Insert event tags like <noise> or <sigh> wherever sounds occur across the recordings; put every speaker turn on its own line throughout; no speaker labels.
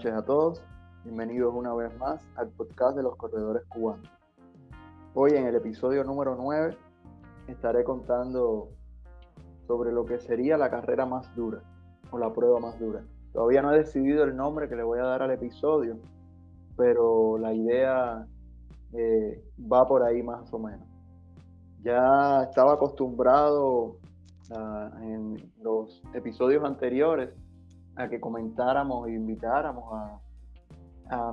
noches a todos. Bienvenidos una vez más al podcast de los corredores cubanos. Hoy en el episodio número 9 estaré contando sobre lo que sería la carrera más dura o la prueba más dura. Todavía no he decidido el nombre que le voy a dar al episodio, pero la idea eh, va por ahí más o menos. Ya estaba acostumbrado en los episodios anteriores a que comentáramos e invitáramos a,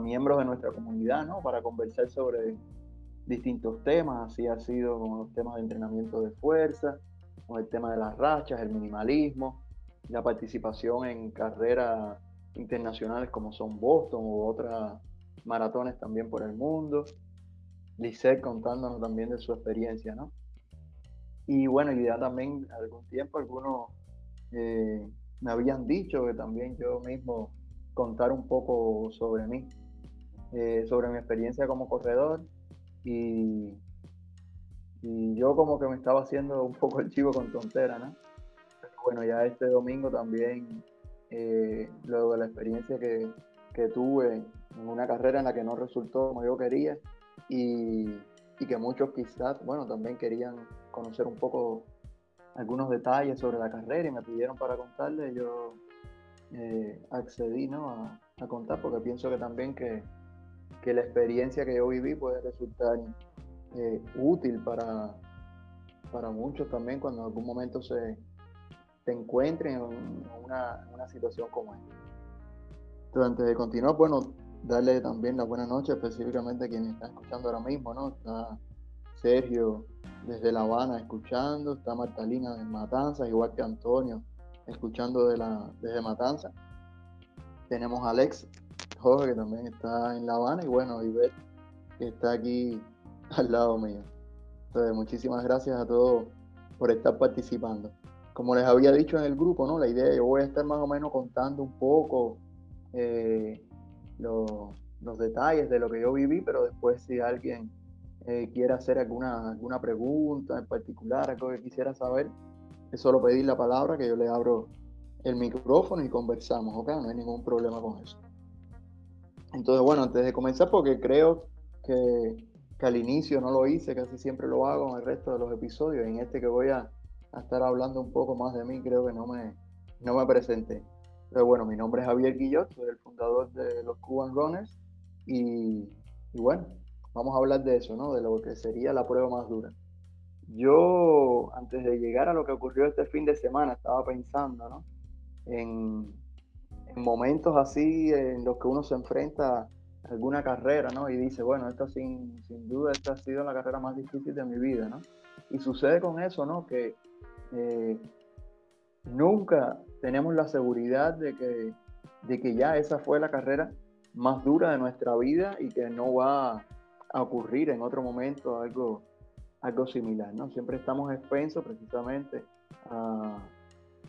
miembros de nuestra comunidad, ¿no? Para conversar sobre distintos temas, así ha sido con los temas de entrenamiento de fuerza, con el tema de las rachas, el minimalismo, la participación en carreras internacionales como son Boston u otras maratones también por el mundo. Lisette contándonos también de su experiencia, ¿no? Y bueno, y ya también algún tiempo algunos eh, me habían dicho que también yo mismo contar un poco sobre mí, eh, sobre mi experiencia como corredor y, yo como que me estaba haciendo un poco el chivo con tontera, ¿no? Pero bueno, ya este domingo también, eh, luego de la experiencia que, que, tuve en una carrera en la que no resultó como yo quería y, y que muchos quizás, bueno, también querían conocer un poco algunos detalles sobre la carrera y me pidieron para contarle, yo eh, accedí ¿no? a, contar porque pienso que también que, que, la experiencia que yo viví puede resultar eh, útil para, para muchos también cuando en algún momento se, se encuentren en una, una situación como esta. Entonces, antes de continuar, bueno, darle también la buena noche específicamente a quienes están escuchando ahora mismo, ¿no? Está Sergio desde La Habana escuchando, está Martalina de Matanzas, igual que Antonio, escuchando de la, desde Matanzas. Tenemos a Alex Jorge, que también está en La Habana, y bueno, Ivette, que está aquí al lado mío. Entonces, muchísimas gracias a todos por estar participando. Como les había dicho en el grupo, ¿no? La idea, yo voy a estar más o menos contando un poco eh, los detalles de lo que yo viví, pero después si alguien eh, quiera hacer alguna, alguna pregunta en particular, algo que quisiera saber, es solo pedir la palabra que yo le abro el micrófono y conversamos, ¿ok? No hay ningún problema con eso. Entonces, bueno, antes de comenzar, porque creo que, que, al inicio no lo hice, casi siempre lo hago en el resto de los episodios, en este que voy a, a estar hablando un poco más de mí, creo que no me, no me presenté. Pero bueno, mi nombre es Javier Guillot, soy el fundador de los Cuban Runners y, y bueno, vamos a hablar de eso, ¿no? De lo que sería la prueba más dura. Yo, antes de llegar a lo que ocurrió este fin de semana, estaba pensando, ¿no? En, momentos así en los que uno se enfrenta a alguna carrera, ¿no? Y dice, bueno, esta sin, duda, esta ha sido la carrera más difícil de mi vida, ¿no? Y sucede con eso, ¿no? Que eh, nunca tenemos la seguridad de que, de que ya esa fue la carrera más dura de nuestra vida y que no va a ocurrir en otro momento algo, algo similar, ¿no? Siempre estamos expensos precisamente a,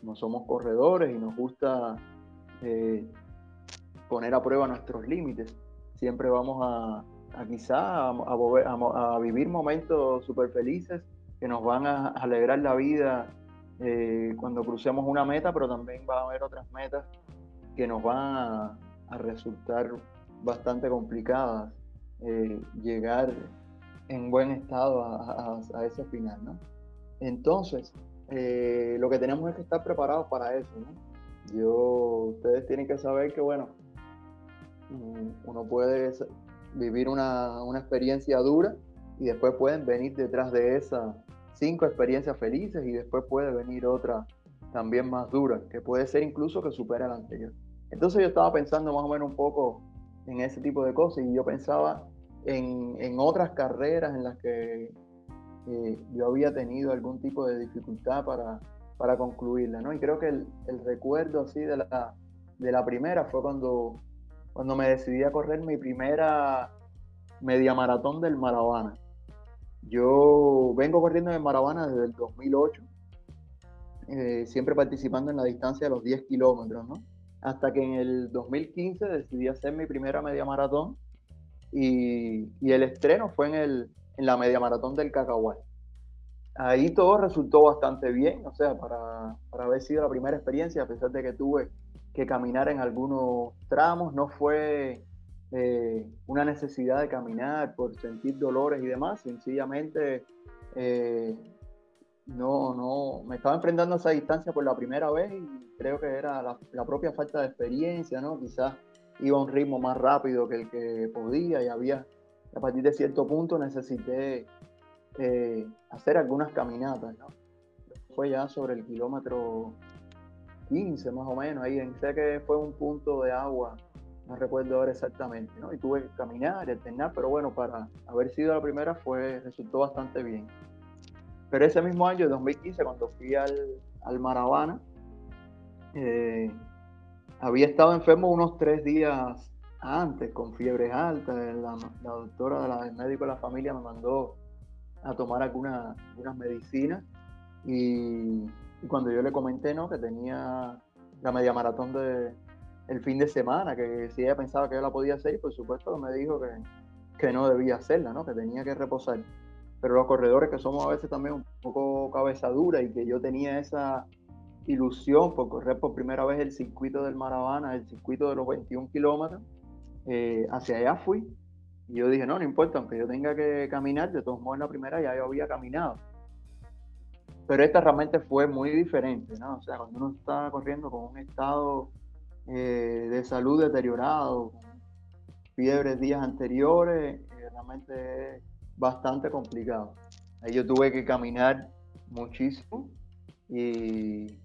no somos corredores y nos gusta eh, poner a prueba nuestros límites. Siempre vamos a, quizá a, vivir momentos súper felices que nos van a alegrar la vida eh, cuando crucemos una meta, pero también va a haber otras metas que nos van a resultar bastante complicadas eh, llegar en buen estado a, ese final, ¿no? Entonces, eh, lo que tenemos es que estar preparados para eso, ¿no? Yo, ustedes tienen que saber que, bueno, mm, uno puede vivir una, una experiencia dura y después pueden venir detrás de esas cinco experiencias felices y después puede venir otra también más dura, que puede ser incluso que supere a la anterior. Entonces yo estaba pensando más o menos un poco en ese tipo de cosas y yo pensaba en, en otras carreras en las que eh, yo había tenido algún tipo de dificultad para, para concluirla, ¿no? Y creo que el, el, recuerdo así de la, de la primera fue cuando, cuando me decidí a correr mi primera media maratón del Maravana. Yo vengo corriendo en Maravana desde el 2008, eh, siempre participando en la distancia de los 10 kilómetros, ¿no? Hasta que en el 2015 decidí hacer mi primera media maratón y, el estreno fue en, el, en la media maratón del Cacahual. Ahí todo resultó bastante bien, o sea, para, para, haber sido la primera experiencia, a pesar de que tuve que caminar en algunos tramos, no fue eh, una necesidad de caminar por sentir dolores y demás, sencillamente eh, no, no, me estaba enfrentando a esa distancia por la primera vez y creo que era la, propia falta de experiencia, ¿no? Quizás iba a un ritmo más rápido que el que podía y había, a partir de cierto punto necesité eh, hacer algunas caminatas, ¿no? Fue ya sobre el kilómetro 15 más o menos, ahí sé que fue un punto de agua no recuerdo ahora exactamente, ¿no? Y tuve que caminar, alternar, pero bueno, para haber sido la primera fue, resultó bastante bien. Pero ese mismo año, 2015, cuando fui al, al Maravana, eh, había estado enfermo unos tres días antes, con fiebres altas. La, doctora de la, médico de la familia me mandó a tomar algunas, algunas medicinas y, y, cuando yo le comenté ¿no? que tenía la media maratón de, el fin de semana, que si ella pensaba que yo la podía hacer, por supuesto me dijo que, que no debía hacerla, ¿no? que tenía que reposar. Pero los corredores que somos a veces también un poco cabeza dura y que yo tenía esa ilusión por correr por primera vez el circuito del Maravana, el circuito de los 21 kilómetros, eh, hacia allá fui. Y yo dije, no, no importa, aunque yo tenga que caminar, de todos modos en la primera ya yo había caminado. Pero esta realmente fue muy diferente, ¿no? O sea, cuando uno está corriendo con un estado eh, de salud deteriorado, fiebres días anteriores, eh, realmente es bastante complicado. Ahí yo tuve que caminar muchísimo y,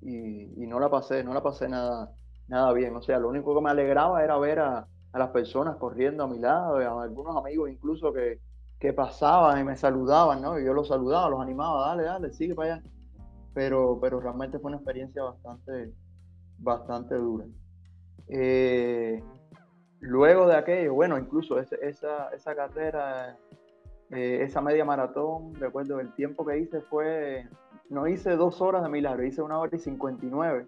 y, no la pasé, no la pasé nada, nada bien. O sea, lo único que me alegraba era ver a, a las personas corriendo a mi lado, a algunos amigos incluso que, que pasaban y me saludaban, ¿no? Y yo los saludaba, los animaba, dale, dale, sigue para allá. Pero, pero realmente fue una experiencia bastante, bastante dura. Eh, luego de aquello, bueno, incluso esa, esa carrera, eh, esa media maratón, recuerdo el tiempo que hice fue, no hice dos horas de milagro, hice una hora y 59.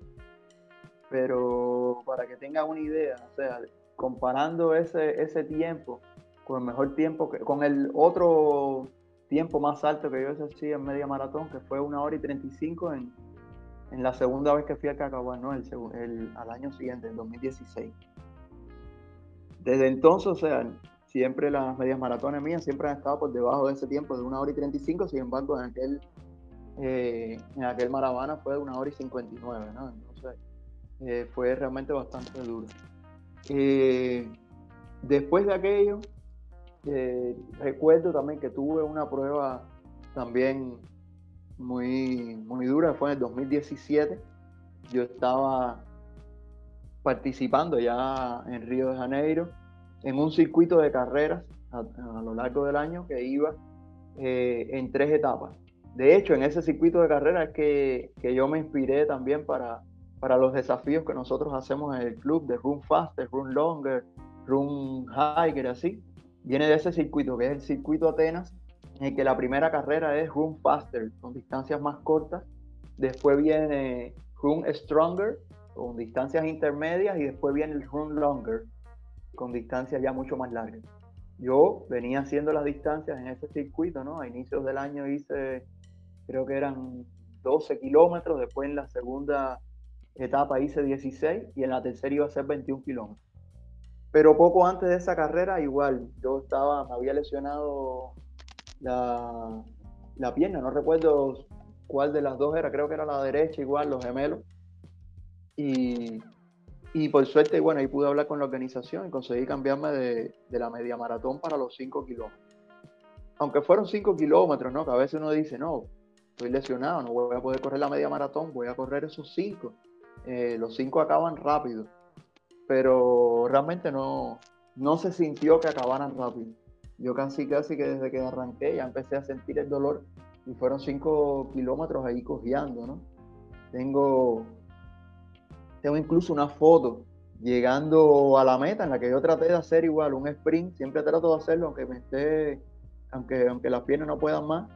Pero para que tengan una idea, o sea, comparando ese, ese tiempo con el mejor tiempo, que, con el otro tiempo más alto que yo hice en media maratón, que fue una hora y 35 en, en la segunda vez que fui a Cacahuán, ¿no? El, al año siguiente, en 2016. Desde entonces, o sea, siempre las medias maratones mías siempre han estado por debajo de ese tiempo, de una hora y 35, sin embargo, en aquel, eh, en aquel maravana fue de una hora y 59, ¿no? Entonces, eh, fue realmente bastante duro. Eh, después de aquello, recuerdo también que tuve una prueba también muy, muy dura, fue en el 2017. Yo estaba participando ya en Río de Janeiro en un circuito de carreras a, lo largo del año que iba eh, en tres etapas. De hecho, en ese circuito de carreras que, que, yo me inspiré también para, para los desafíos que nosotros hacemos en el club de Run Faster, Run Longer, Run Hiker, así. Viene de ese circuito, que es el circuito Atenas, en que la primera carrera es Run Faster, con distancias más cortas. Después viene Run Stronger, con distancias intermedias. Y después viene el Run Longer, con distancias ya mucho más largas. Yo venía haciendo las distancias en ese circuito, ¿no? A inicios del año hice, creo que eran 12 kilómetros. Después en la segunda etapa hice 16 y en la tercera iba a ser 21 kilómetros. Pero poco antes de esa carrera, igual, yo estaba, me había lesionado la, la pierna, no recuerdo cuál de las dos era, creo que era la derecha igual, los gemelos. Y, y por suerte, bueno, ahí pude hablar con la organización y conseguí cambiarme de, de la media maratón para los 5 kilómetros. Aunque fueron 5 kilómetros, ¿no? Que a veces uno dice, no, estoy lesionado, no voy a poder correr la media maratón, voy a correr esos 5. Eh, los 5 acaban rápido, pero realmente no, no se sintió que acabaran rápido yo casi casi que desde que arranqué ya empecé a sentir el dolor y fueron cinco kilómetros ahí cojeando, ¿no? Tengo, tengo incluso una foto llegando a la meta en la que yo traté de hacer igual un sprint, siempre trato de hacerlo aunque me esté, aunque, aunque las piernas no puedan más.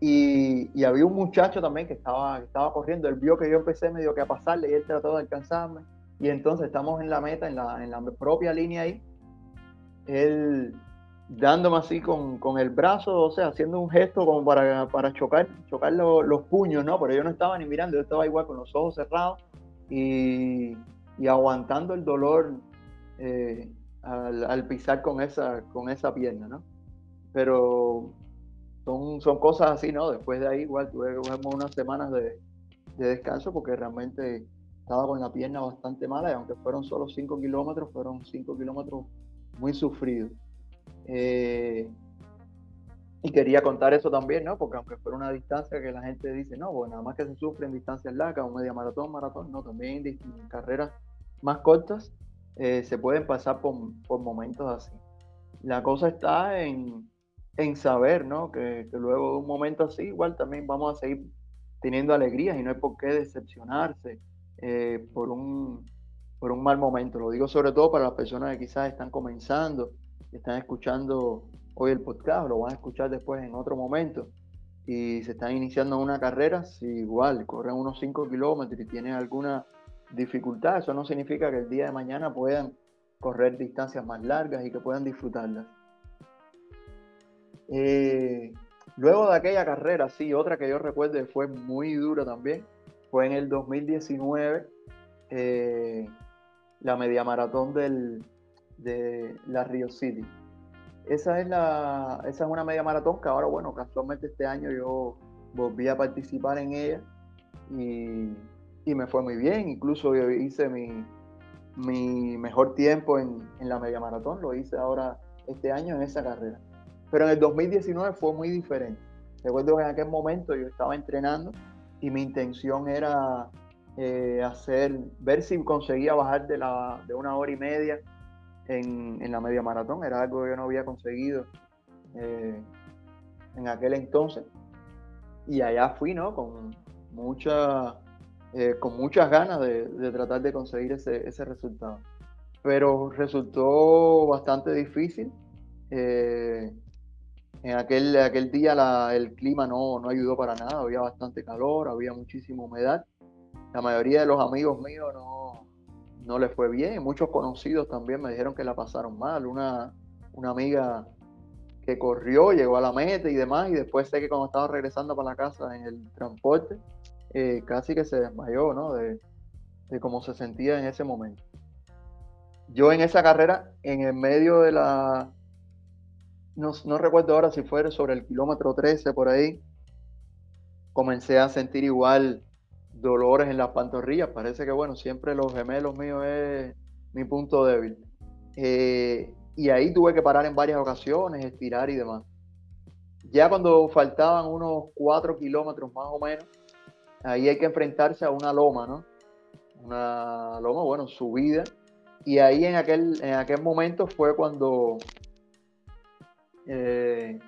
Y, y había un muchacho también que estaba, estaba corriendo, él vio que yo empecé medio que a pasarle y él trató de alcanzarme. Y entonces estamos en la meta, en la, en la propia línea ahí. Él, dándome así con, con, el brazo, o sea, haciendo un gesto como para, para chocar, chocar los puños, ¿no? Pero yo no estaba ni mirando, yo estaba igual con los ojos cerrados y, y aguantando el dolor eh, al, pisar con esa, con esa pierna, ¿no? Pero son, son cosas así, ¿no? Después de ahí igual tuve unas semanas de, de descanso porque realmente estaba con la pierna bastante mala y aunque fueron solo 5 kilómetros, fueron 5 kilómetros muy sufridos. Eh, y quería contar eso también, ¿no? Porque aunque fuera una distancia que la gente dice, no, bueno, nada más que se sufre en distancias largas, o media maratón, maratón, no, también en, carreras más cortas eh, se pueden pasar por, por, momentos así. La cosa está en, en saber, ¿no? Que, que, luego de un momento así, igual también vamos a seguir teniendo alegrías y no hay por qué decepcionarse eh, por, un, por un mal momento. Lo digo sobre todo para las personas que quizás están comenzando, están escuchando hoy el podcast, lo van a escuchar después en otro momento y se están iniciando una carrera, si igual corren unos 5 kilómetros y tienen alguna dificultad, eso no significa que el día de mañana puedan correr distancias más largas y que puedan disfrutarlas. Eh, luego de aquella carrera, sí, otra que yo recuerdo fue muy dura también, fue en el 2019, eh, la media maratón del, de la Rio City. Esa es, la, esa es una media maratón que ahora, bueno, casualmente este año yo volví a participar en ella y, me fue muy bien. Incluso yo hice mi, mi mejor tiempo en, en, la media maratón, lo hice ahora este año en esa carrera. Pero en el 2019 fue muy diferente. Recuerdo que en aquel momento yo estaba entrenando y mi intención era eh, hacer, ver si conseguía bajar de, la, de una hora y media en, en, la media maratón. Era algo que yo no había conseguido eh, en aquel entonces. Y allá fui, ¿no? Con, mucha, eh, con muchas ganas de, de, tratar de conseguir ese, ese, resultado. Pero resultó bastante difícil. En aquel, aquel día el clima no, no ayudó para nada, había bastante calor, había muchísima humedad. La mayoría de los amigos míos no, no les fue bien, muchos conocidos también me dijeron que la pasaron mal. Una, una amiga que corrió, llegó a la meta y demás, y después sé que cuando estaba regresando para la casa en el transporte, eh, casi que se desmayó, ¿no? De, de cómo se sentía en ese momento. Yo en esa carrera, en el medio de la, no, recuerdo ahora si fue sobre el kilómetro 13 por ahí, comencé a sentir igual dolores en las pantorrillas. Parece que, bueno, siempre los gemelos míos es mi punto débil. Eh, y ahí tuve que parar en varias ocasiones, estirar y demás. Ya cuando faltaban unos 4 kilómetros más o menos, ahí hay que enfrentarse a una loma, ¿no? Una loma, bueno, subida. Y ahí en aquel, en aquel momento fue cuando eh,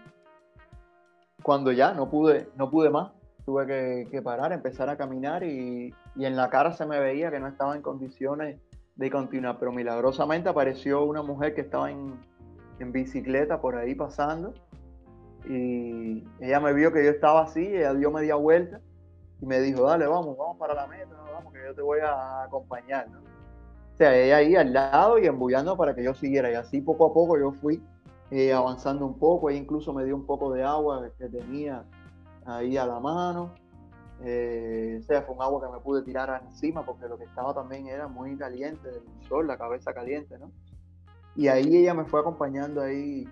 cuando ya no pude, no pude más, tuve que, parar, empezar a caminar y, en la cara se me veía que no estaba en condiciones de continuar, pero milagrosamente apareció una mujer que estaba en, bicicleta por ahí pasando y ella me vio que yo estaba así, ella dio media vuelta y me dijo, dale, vamos, vamos para la meta, vamos, que yo te voy a acompañar. O sea, ella ahí al lado y embullando para que yo siguiera y así poco a poco yo fui eh, avanzando un poco, e incluso me dio un poco de agua que tenía ahí a la mano. Eh, o sea, fue un agua que me pude tirar encima porque lo que estaba también era muy caliente del sol, la cabeza caliente, ¿no? Y ahí ella me fue acompañando ahí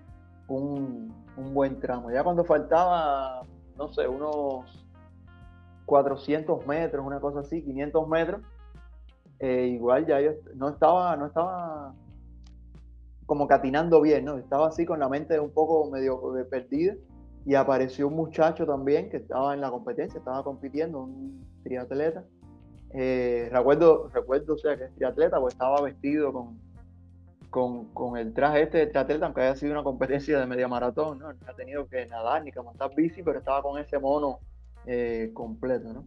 un, un buen tramo. Ya cuando faltaba, no sé, unos 400 metros, una cosa así, 500 metros, eh, igual ya yo no estaba, no estaba como catinando bien, ¿no? Estaba así con la mente un poco medio eh, perdida y apareció un muchacho también que estaba en la competencia, estaba compitiendo, un triatleta. Eh, recuerdo, recuerdo, o sea, que es triatleta, pues estaba vestido con, con, con, el traje este de triatleta, aunque haya sido una competencia de media maratón, ¿no? No ha tenido que nadar ni que montar bici, pero estaba con ese mono eh, completo, ¿no?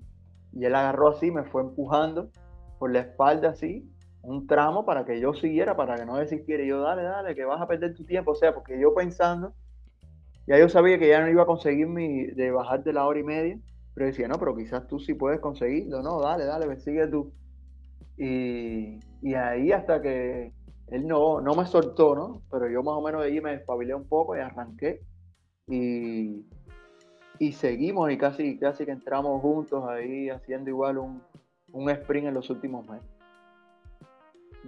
Y él agarró así, me fue empujando por la espalda así, un tramo para que yo siguiera, para que no desistiera. Y yo, dale, dale, que vas a perder tu tiempo. O sea, porque yo pensando, ya yo sabía que ya no iba a conseguir mi, de bajar de la hora y media, pero decía, no, pero quizás tú sí puedes conseguirlo, no, dale, dale, me sigue tú. Y, y, ahí hasta que él no, no me soltó, ¿no? Pero yo más o menos de ahí me despabilé un poco y arranqué. Y, y seguimos y casi, casi que entramos juntos ahí haciendo igual un, un sprint en los últimos meses.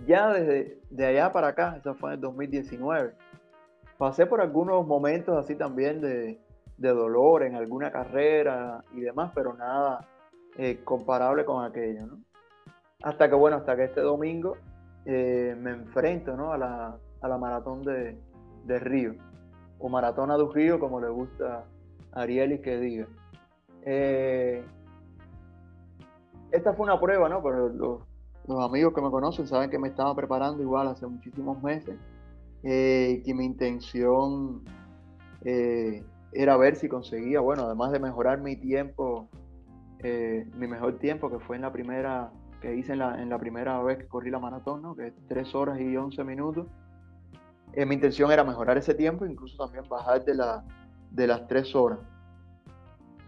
ya desde de allá para acá, eso fue en el 2019, pasé por algunos momentos así también de, dolor en alguna carrera y demás, pero nada eh, comparable con aquello. Hasta que, bueno, hasta que este domingo eh, me enfrento, ¿no? A la, a la maratón de, de Río, o Maratona de Río, como le gusta a Ariel y que diga. Eh, esta fue una prueba, ¿no? Pero los, amigos que me conocen saben que me estaba preparando igual hace muchísimos meses, eh, que mi intención eh, era ver si conseguía, bueno, además de mejorar mi tiempo, mi mejor tiempo, que fue en la primera, que hice en la, en la primera vez que corrí la maratón, ¿no? Que es 3 horas y 11 minutos eh, mi intención era mejorar ese tiempo, incluso también bajar de, la, de las tres horas.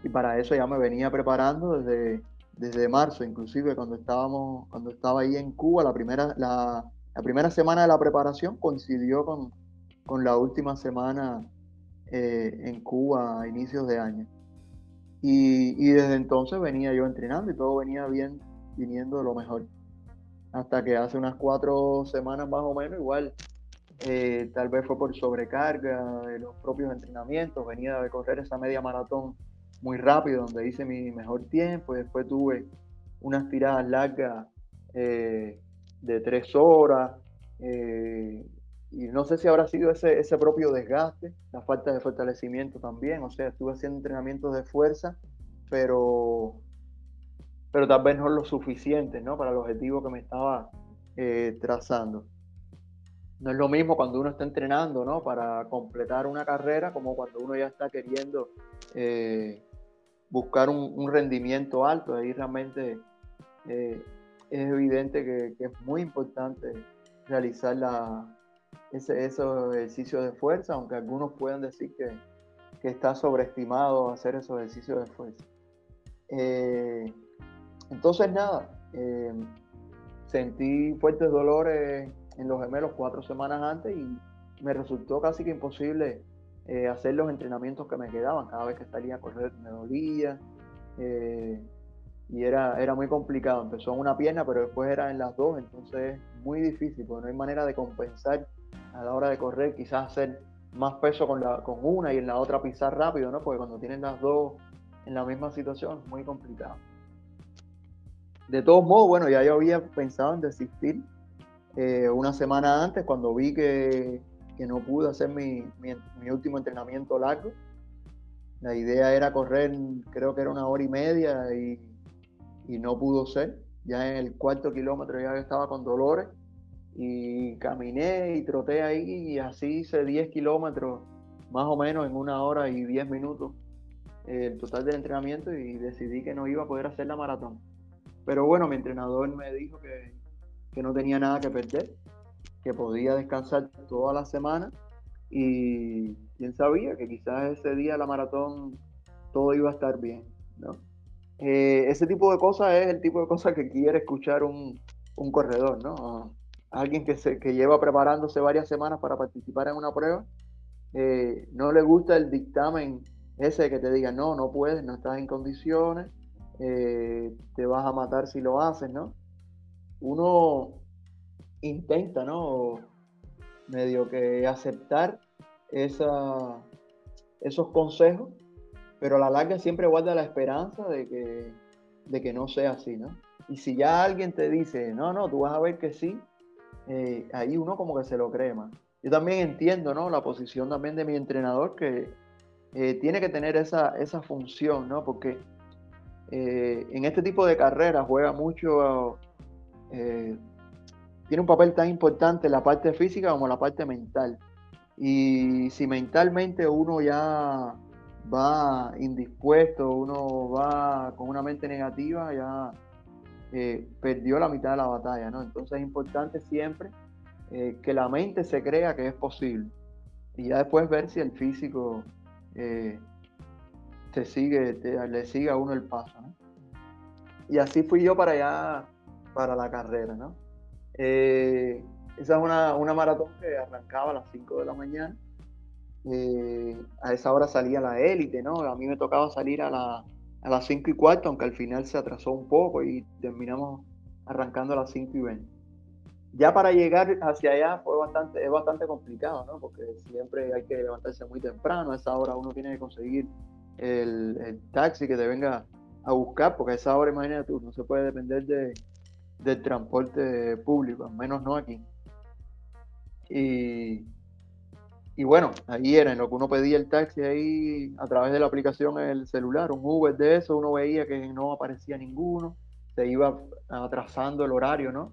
Y para eso ya me venía preparando desde, desde marzo, inclusive cuando estábamos, cuando estaba ahí en Cuba, la primera, la, primera semana de la preparación coincidió con, la última semana eh, en Cuba a inicios de año. Y, y, desde entonces venía yo entrenando y todo venía bien, viniendo de lo mejor. Hasta que hace unas cuatro semanas más o menos, igual eh, tal vez fue por sobrecarga de los propios entrenamientos, venía de correr esa media maratón muy rápido, donde hice mi mejor tiempo, y después tuve unas tiradas largas eh, de tres horas, eh, y no sé si habrá sido ese, ese propio desgaste, la falta de fortalecimiento también, o sea, estuve haciendo entrenamientos de fuerza, pero, pero tal vez no lo suficiente ¿no? para el objetivo que me estaba trazando no es lo mismo cuando uno está entrenando, ¿no? Para completar una carrera, como cuando uno ya está queriendo eh, buscar un, rendimiento alto. Ahí realmente eh, es evidente que, es muy importante realizar la, ese, esos ejercicios de fuerza, aunque algunos puedan decir que, está sobreestimado hacer esos ejercicios de fuerza. Eh, entonces, nada, sentí fuertes dolores en los gemelos cuatro semanas antes y me resultó casi que imposible eh, hacer los entrenamientos que me quedaban. Cada vez que salía a correr me dolía eh, y era, era muy complicado. Empezó en una pierna, pero después era en las dos, entonces es muy difícil porque no hay manera de compensar a la hora de correr, quizás hacer más peso con, la, con una y en la otra pisar rápido, ¿no? Porque cuando tienen las dos en la misma situación es muy complicado. De todos modos, bueno, ya yo había pensado en desistir eh, una semana antes cuando vi que, no pude hacer mi, último entrenamiento largo. La idea era correr, creo que era una hora y media y, no pudo ser. Ya en el cuarto kilómetro ya estaba con dolores y caminé y troté ahí y así hice 10 kilómetros más o menos en una hora y 10 minutos el total del entrenamiento y decidí que no iba a poder hacer la maratón. Pero bueno, mi entrenador me dijo que, que no tenía nada que perder, que podía descansar toda la semana y quién sabía que quizás ese día la maratón todo iba a estar bien, ¿no? Eh, ese tipo de cosas es el tipo de cosas que quiere escuchar un, corredor, ¿no? Alguien que, se, que lleva preparándose varias semanas para participar en una prueba, eh, no le gusta el dictamen ese que te diga, no, no puedes, no estás en condiciones, eh, te vas a matar si lo haces, ¿no? uno intenta, ¿no? Medio que aceptar esa, esos consejos, pero a la larga siempre guarda la esperanza de que, de que no sea así, ¿no? Y si ya alguien te dice, no, no, tú vas a ver que sí, eh, ahí uno como que se lo cree más. Yo también entiendo, ¿no? La posición también de mi entrenador que eh, tiene que tener esa, esa función, ¿no? Porque eh, en este tipo de carreras juega mucho tiene un papel tan importante la parte física como la parte mental. Y si mentalmente uno ya va indispuesto, uno va con una mente negativa, ya eh, perdió la mitad de la batalla, ¿no? Entonces es importante siempre eh, que la mente se crea que es posible. Y ya después ver si el físico se sigue, le sigue a uno el paso, Y así fui yo para allá para la carrera, ¿no? Eh, esa es una, maratón que arrancaba a las 5 de la mañana. Eh, a esa hora salía la élite, ¿no? A mí me tocaba salir a, las 5 y cuarto, aunque al final se atrasó un poco y terminamos arrancando a las 5 y 20. Ya para llegar hacia allá fue bastante, es bastante complicado, ¿no? Porque siempre hay que levantarse muy temprano, a esa hora uno tiene que conseguir el, taxi que te venga a buscar, porque a esa hora, imagínate tú, no se puede depender de, del transporte público, al menos no aquí. Y, y bueno, ahí era en lo que uno pedía el taxi ahí a través de la aplicación el celular, un Uber de eso, uno veía que no aparecía ninguno, se iba atrasando el horario, ¿no?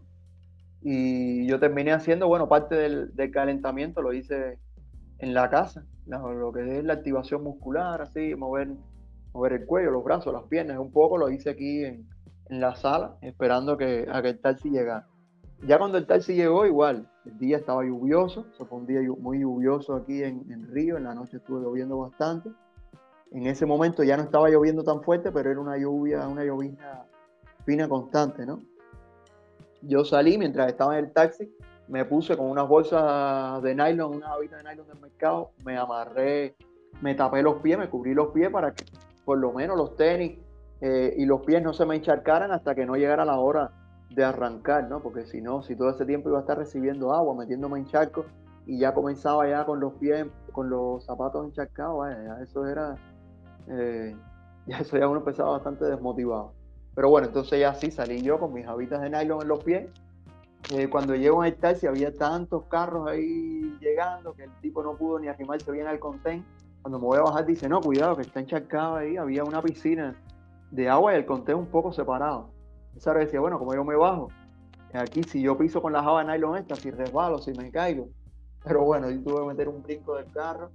Y yo terminé haciendo, bueno, parte del, calentamiento lo hice en la casa, lo, que es la activación muscular, así, mover, mover el cuello, los brazos, las piernas, un poco lo hice aquí en, en la sala, esperando que, a que el taxi llegara. Ya cuando el taxi llegó, igual, el día estaba lluvioso, se fue un día muy lluvioso aquí en, en Río, en la noche estuvo lloviendo bastante. En ese momento ya no estaba lloviendo tan fuerte, pero era una lluvia, una llovizna fina constante, ¿no? Yo salí mientras estaba en el taxi, me puse con unas bolsas de nylon, unas habitas de nylon del mercado, me amarré, me tapé los pies, me cubrí los pies para que por lo menos los tenis eh, y los pies no se me encharcaran hasta que no llegara la hora de arrancar, ¿no? Porque si no, si todo ese tiempo iba a estar recibiendo agua, metiéndome en charco y ya comenzaba ya con los pies, con los zapatos encharcados, ya eso era, eh, <laughs> ya eso ya uno empezaba bastante desmotivado. Pero bueno, entonces ya sí salí yo con mis habitas de nylon en los pies. Eh, cuando llego a el taxi había tantos carros ahí llegando que el tipo no pudo ni arrimarse bien al contén. Cuando me voy a bajar dice, no, cuidado, que está encharcado ahí. Había una piscina de agua y el conteo un poco separado. Esa hora decía, bueno, como yo me bajo, aquí si yo piso con la java nylon esta, si resbalo, si me caigo. Pero bueno, yo tuve que meter un brinco del carro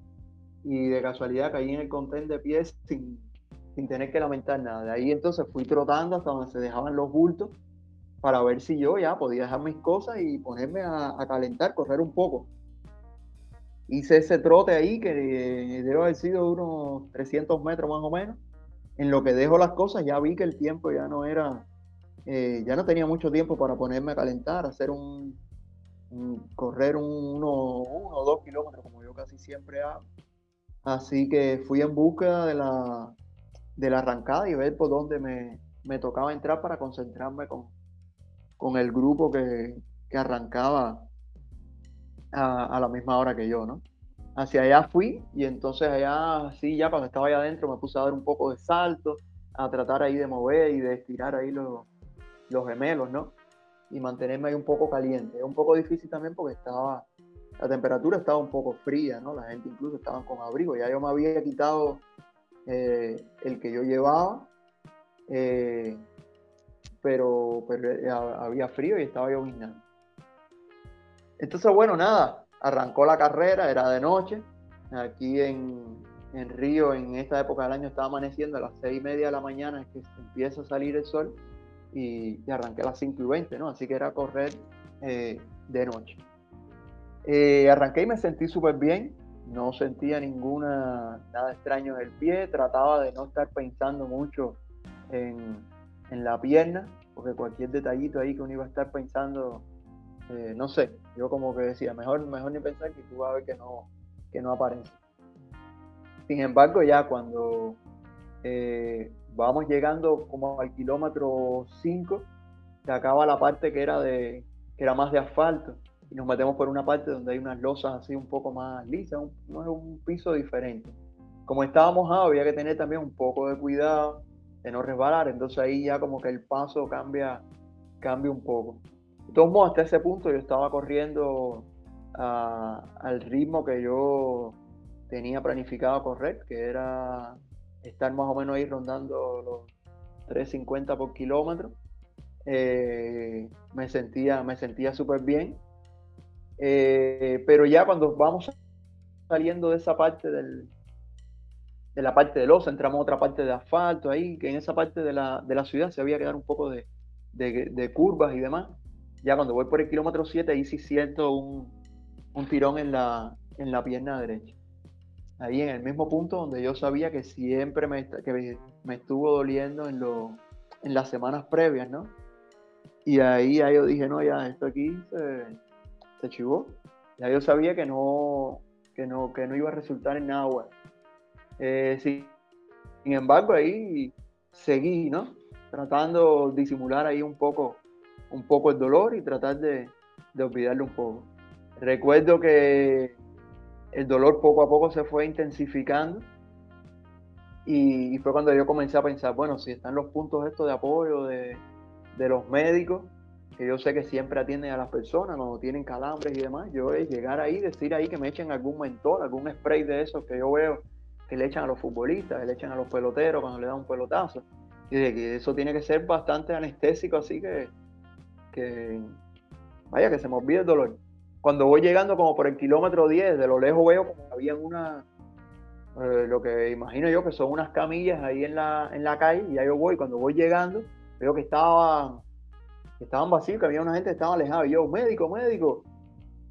y de casualidad caí en el contén de pies sin, sin tener que lamentar nada. De ahí entonces fui trotando hasta donde se dejaban los bultos para ver si yo ya podía dejar mis cosas y ponerme a, a calentar, correr un poco. Hice ese trote ahí que debe haber sido unos 300 metros más o menos en lo que dejo las cosas ya vi que el tiempo ya no era, eh, ya no tenía mucho tiempo para ponerme a calentar, hacer un, correr un, uno, o dos kilómetros como yo casi siempre hago. Así que fui en busca de la, de la arrancada y ver por dónde me, tocaba entrar para concentrarme con, con el grupo que, arrancaba a, a, la misma hora que yo, ¿no? hacia allá fui y entonces allá, sí, ya cuando estaba allá adentro me puse a dar un poco de salto, a tratar ahí de mover y de estirar ahí los, los gemelos, ¿no? Y mantenerme ahí un poco caliente. Es un poco difícil también porque estaba, la temperatura estaba un poco fría, ¿no? La gente incluso estaba con abrigo. Ya yo me había quitado eh, el que yo llevaba, eh, pero, pero eh, había frío y estaba lloviznando. Entonces, bueno, nada, arrancó la carrera, era de noche. Aquí en, Río, en esta época del año, estaba amaneciendo a las seis y media de la mañana, es que empieza a salir el sol, y, arranqué a las 5 y 20, ¿no? Así que era correr eh, de noche. Eh, arranqué y me sentí súper bien, no sentía ninguna, nada extraño en el pie, trataba de no estar pensando mucho en, en la pierna, porque cualquier detallito ahí que uno iba a estar pensando eh, no sé, yo como que decía, mejor, mejor ni pensar que tú vas a ver que no, que no aparece. Sin embargo, ya cuando eh, vamos llegando como al kilómetro 5, se acaba la parte que era, de, que era más de asfalto y nos metemos por una parte donde hay unas losas así un poco más lisas, un, no es un piso diferente. Como estaba mojado, había que tener también un poco de cuidado de no resbalar, entonces ahí ya como que el paso cambia, cambia un poco. De todos modos, hasta ese punto yo estaba corriendo al ritmo que yo tenía planificado correr, que era estar más o menos ahí rondando los 3.50 por kilómetro. Eh, me sentía, me sentía súper bien. Eh, pero ya cuando vamos saliendo de esa parte del, de la parte de los, entramos a otra parte de asfalto ahí, que en esa parte de la, ciudad se había quedado un poco de, de curvas y demás ya cuando voy por el kilómetro 7, ahí sí siento un, tirón en la, en la pierna derecha. Ahí en el mismo punto donde yo sabía que siempre me, que me estuvo doliendo en, lo, en las semanas previas, ¿no? Y ahí ya yo dije, no, ya esto aquí se, se chivó. Ya yo sabía que no, que no, que no iba a resultar en nada bueno. Eh, sin embargo, ahí seguí, ¿no? Tratando de disimular ahí un poco un poco el dolor y tratar de, de olvidarlo un poco. Recuerdo que el dolor poco a poco se fue intensificando y, fue cuando yo comencé a pensar, bueno, si están los puntos estos de apoyo de, los médicos, que yo sé que siempre atienden a las personas cuando tienen calambres y demás, yo es llegar ahí, decir ahí que me echen algún mentor, algún spray de esos que yo veo que le echan a los futbolistas, que le echan a los peloteros cuando le dan un pelotazo. Y de que eso tiene que ser bastante anestésico, así que, que vaya, que se me olvide el dolor. Cuando voy llegando como por el kilómetro 10, de lo lejos veo como que había una, eh, lo que imagino yo que son unas camillas ahí en la, en la calle, y ya yo voy, cuando voy llegando, veo que estaban, estaban vacíos, que había una gente que estaba alejada, y yo, médico, médico.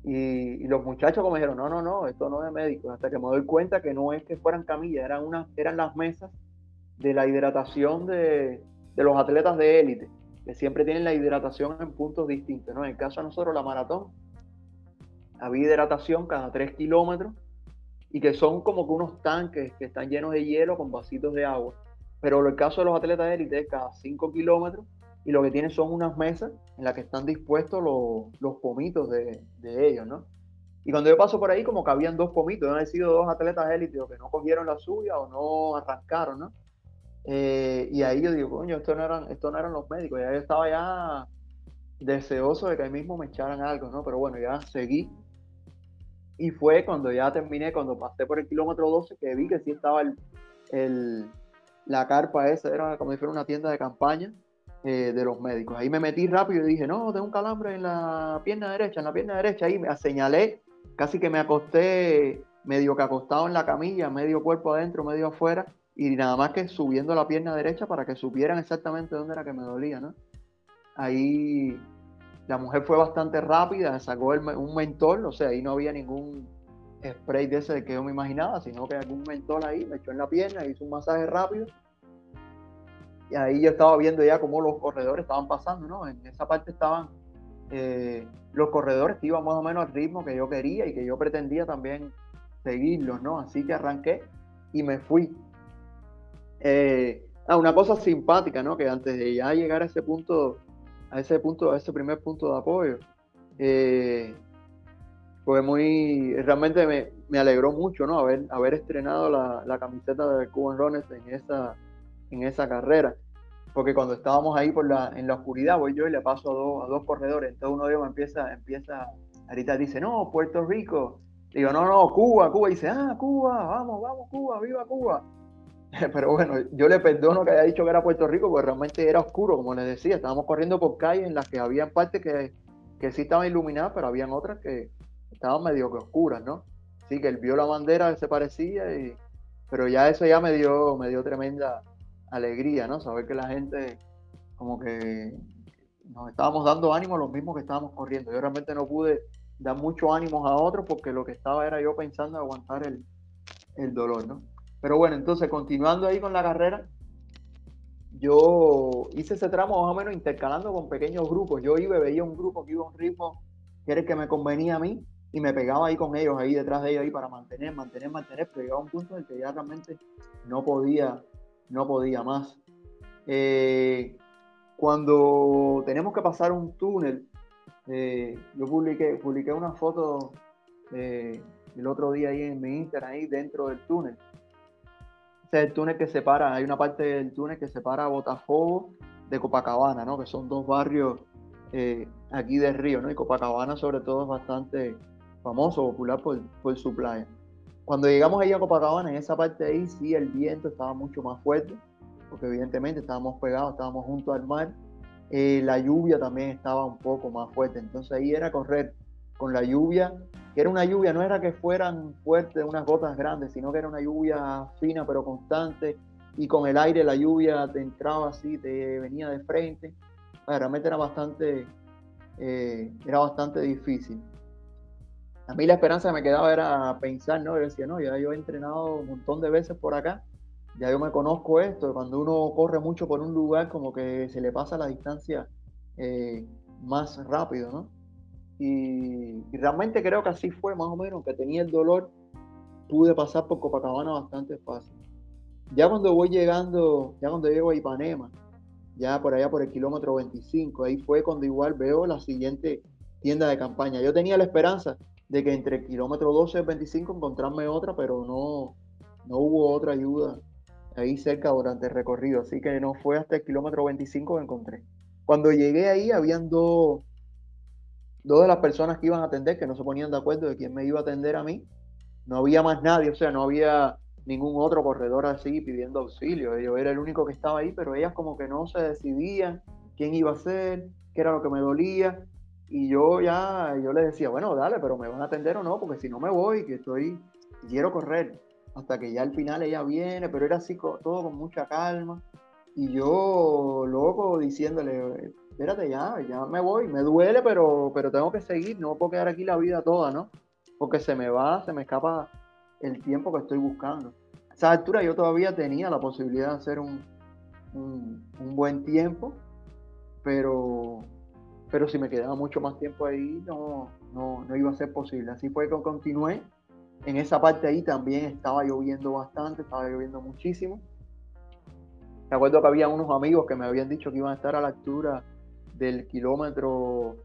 Y, los muchachos como dijeron, no, no, no, esto no es médico, hasta que me doy cuenta que no es que fueran camillas, eran, unas, eran las mesas de la hidratación de, de los atletas de élite, que siempre tienen la hidratación en puntos distintos. ¿no? En el caso de nosotros, la maratón, había hidratación cada tres kilómetros y que son como que unos tanques que están llenos de hielo con vasitos de agua. Pero en el caso de los atletas de élite es cada 5 kilómetros y lo que tienen son unas mesas en las que están dispuestos los, pomitos de, ellos, ¿no? Y cuando yo paso por ahí, como que habían dos pomitos, han sido dos atletas de élite que no cogieron la suya o no arrancaron, ¿no? Eh, y ahí yo digo, coño, esto no, eran, esto no eran los médicos, ya yo estaba ya deseoso de que ahí mismo me echaran algo, ¿no? Pero bueno, ya seguí y fue cuando ya terminé, cuando pasé por el kilómetro 12, que vi que sí estaba el, la carpa esa, era como si fuera una tienda de campaña eh, de los médicos. Ahí me metí rápido y dije, no, tengo un calambre en la pierna derecha, en la pierna derecha. Ahí me señalé, casi que me acosté medio que acostado en la camilla, medio cuerpo adentro, medio afuera, y nada más que subiendo la pierna derecha para que supieran exactamente dónde era que me dolía, ¿no? Ahí la mujer fue bastante rápida, sacó un mentor, o sea, ahí no había ningún spray de ese que yo me imaginaba, sino que algún mentor ahí me echó en la pierna, hizo un masaje rápido. Y ahí yo estaba viendo ya cómo los corredores estaban pasando, ¿no? En esa parte estaban eh, los corredores que iban más o menos al ritmo que yo quería y que yo pretendía también seguirlos, ¿no? Así que arranqué y me fui. Eh, ah, una cosa simpática, ¿no? Que antes de ya llegar a ese punto a ese punto, a ese primer punto de apoyo. Eh, fue muy, realmente me, me, alegró mucho, ¿no? Haber, haber estrenado la, la camiseta de Cuban Runners en esa, en esa carrera. Porque cuando estábamos ahí por la, en la oscuridad, voy yo y le paso a dos, a dos corredores. Entonces uno de ellos empieza, empieza, ahorita dice, no, Puerto Rico. Digo, no, no, Cuba, Cuba. Dice, ah, Cuba, vamos, vamos, Cuba, viva Cuba. <laughs> Pero bueno, yo le perdono que haya dicho que era Puerto Rico, porque realmente era oscuro, como les decía. Estábamos corriendo por calles en las que había partes que, que sí estaban iluminadas, pero habían otras que estaban medio que oscuras, ¿no? Sí, que él vio la bandera, se parecía, y, pero ya eso ya me dio, me dio tremenda alegría, ¿no? Saber que la gente como que nos estábamos dando ánimo los mismos que estábamos corriendo. Yo realmente no pude dar mucho ánimo a otros porque lo que estaba era yo pensando en aguantar el, el dolor, ¿no? Pero bueno, entonces continuando ahí con la carrera, yo hice ese tramo más o menos intercalando con pequeños grupos. Yo iba, veía un grupo que iba a un ritmo que era el que me convenía a mí y me pegaba ahí con ellos, ahí detrás de ellos, ahí para mantener, mantener, mantener, pero llegaba un punto en el que ya realmente no podía, no podía más. Eh, cuando tenemos que pasar un túnel, eh, yo publiqué, publiqué una foto eh, el otro día ahí en mi Instagram, ahí dentro del túnel es el túnel que separa, hay una parte del túnel que separa Botafogo de Copacabana, ¿no? Que son dos barrios eh, aquí del río, ¿no? Y Copacabana sobre todo es bastante famoso, popular por, su playa. Cuando llegamos ahí a Copacabana, en esa parte de ahí sí el viento estaba mucho más fuerte, porque evidentemente estábamos pegados, estábamos junto al mar. Eh, la lluvia también estaba un poco más fuerte, entonces ahí era correr con la lluvia que era una lluvia, no era que fueran fuertes unas gotas grandes, sino que era una lluvia fina pero constante y con el aire la lluvia te entraba así, te venía de frente. realmente era bastante, eh, era bastante difícil. A mí la esperanza que me quedaba era pensar, ¿no? Yo decía, no, ya yo he entrenado un montón de veces por acá, ya yo me conozco esto, cuando uno corre mucho por un lugar como que se le pasa la distancia eh, más rápido, ¿no? Y, realmente creo que así fue más o menos, que tenía el dolor, pude pasar por Copacabana bastante fácil. Ya cuando voy llegando, ya cuando llego a Ipanema, ya por allá por el kilómetro 25, ahí fue cuando igual veo la siguiente, tienda de campaña. Yo tenía la esperanza de que entre el kilómetro 12 y 25 encontrarme otra, pero no, no hubo otra ayuda ahí cerca durante el recorrido, así que no fue hasta el kilómetro 25 que encontré. Cuando llegué ahí, habían dos, dos de las personas que iban a atender que no se ponían de acuerdo de quién me iba a atender a mí. No había más nadie, o sea, no había ningún otro corredor así pidiendo auxilio. Yo era el único que estaba ahí, pero ellas como que no se decidían quién iba a ser, qué era lo que me dolía. Y yo ya, yo le decía, bueno, dale, pero me van a atender o no, porque si no me voy, que estoy, quiero correr. Hasta que ya al final ella viene, pero era así todo con mucha calma. Y yo, loco, diciéndole, espérate ya, ya me voy, me duele, pero, pero tengo que seguir, no puedo quedar aquí la vida toda, ¿no? Porque se me va, se me escapa el tiempo que estoy buscando. A esa altura yo todavía tenía la posibilidad de hacer un, un, un buen tiempo, pero pero si me quedaba mucho más tiempo ahí, no, no, no iba a ser posible. Así fue que continué. En esa parte ahí también estaba lloviendo bastante, estaba lloviendo muchísimo. Me acuerdo que había unos amigos que me habían dicho que iban a estar a la altura del kilómetro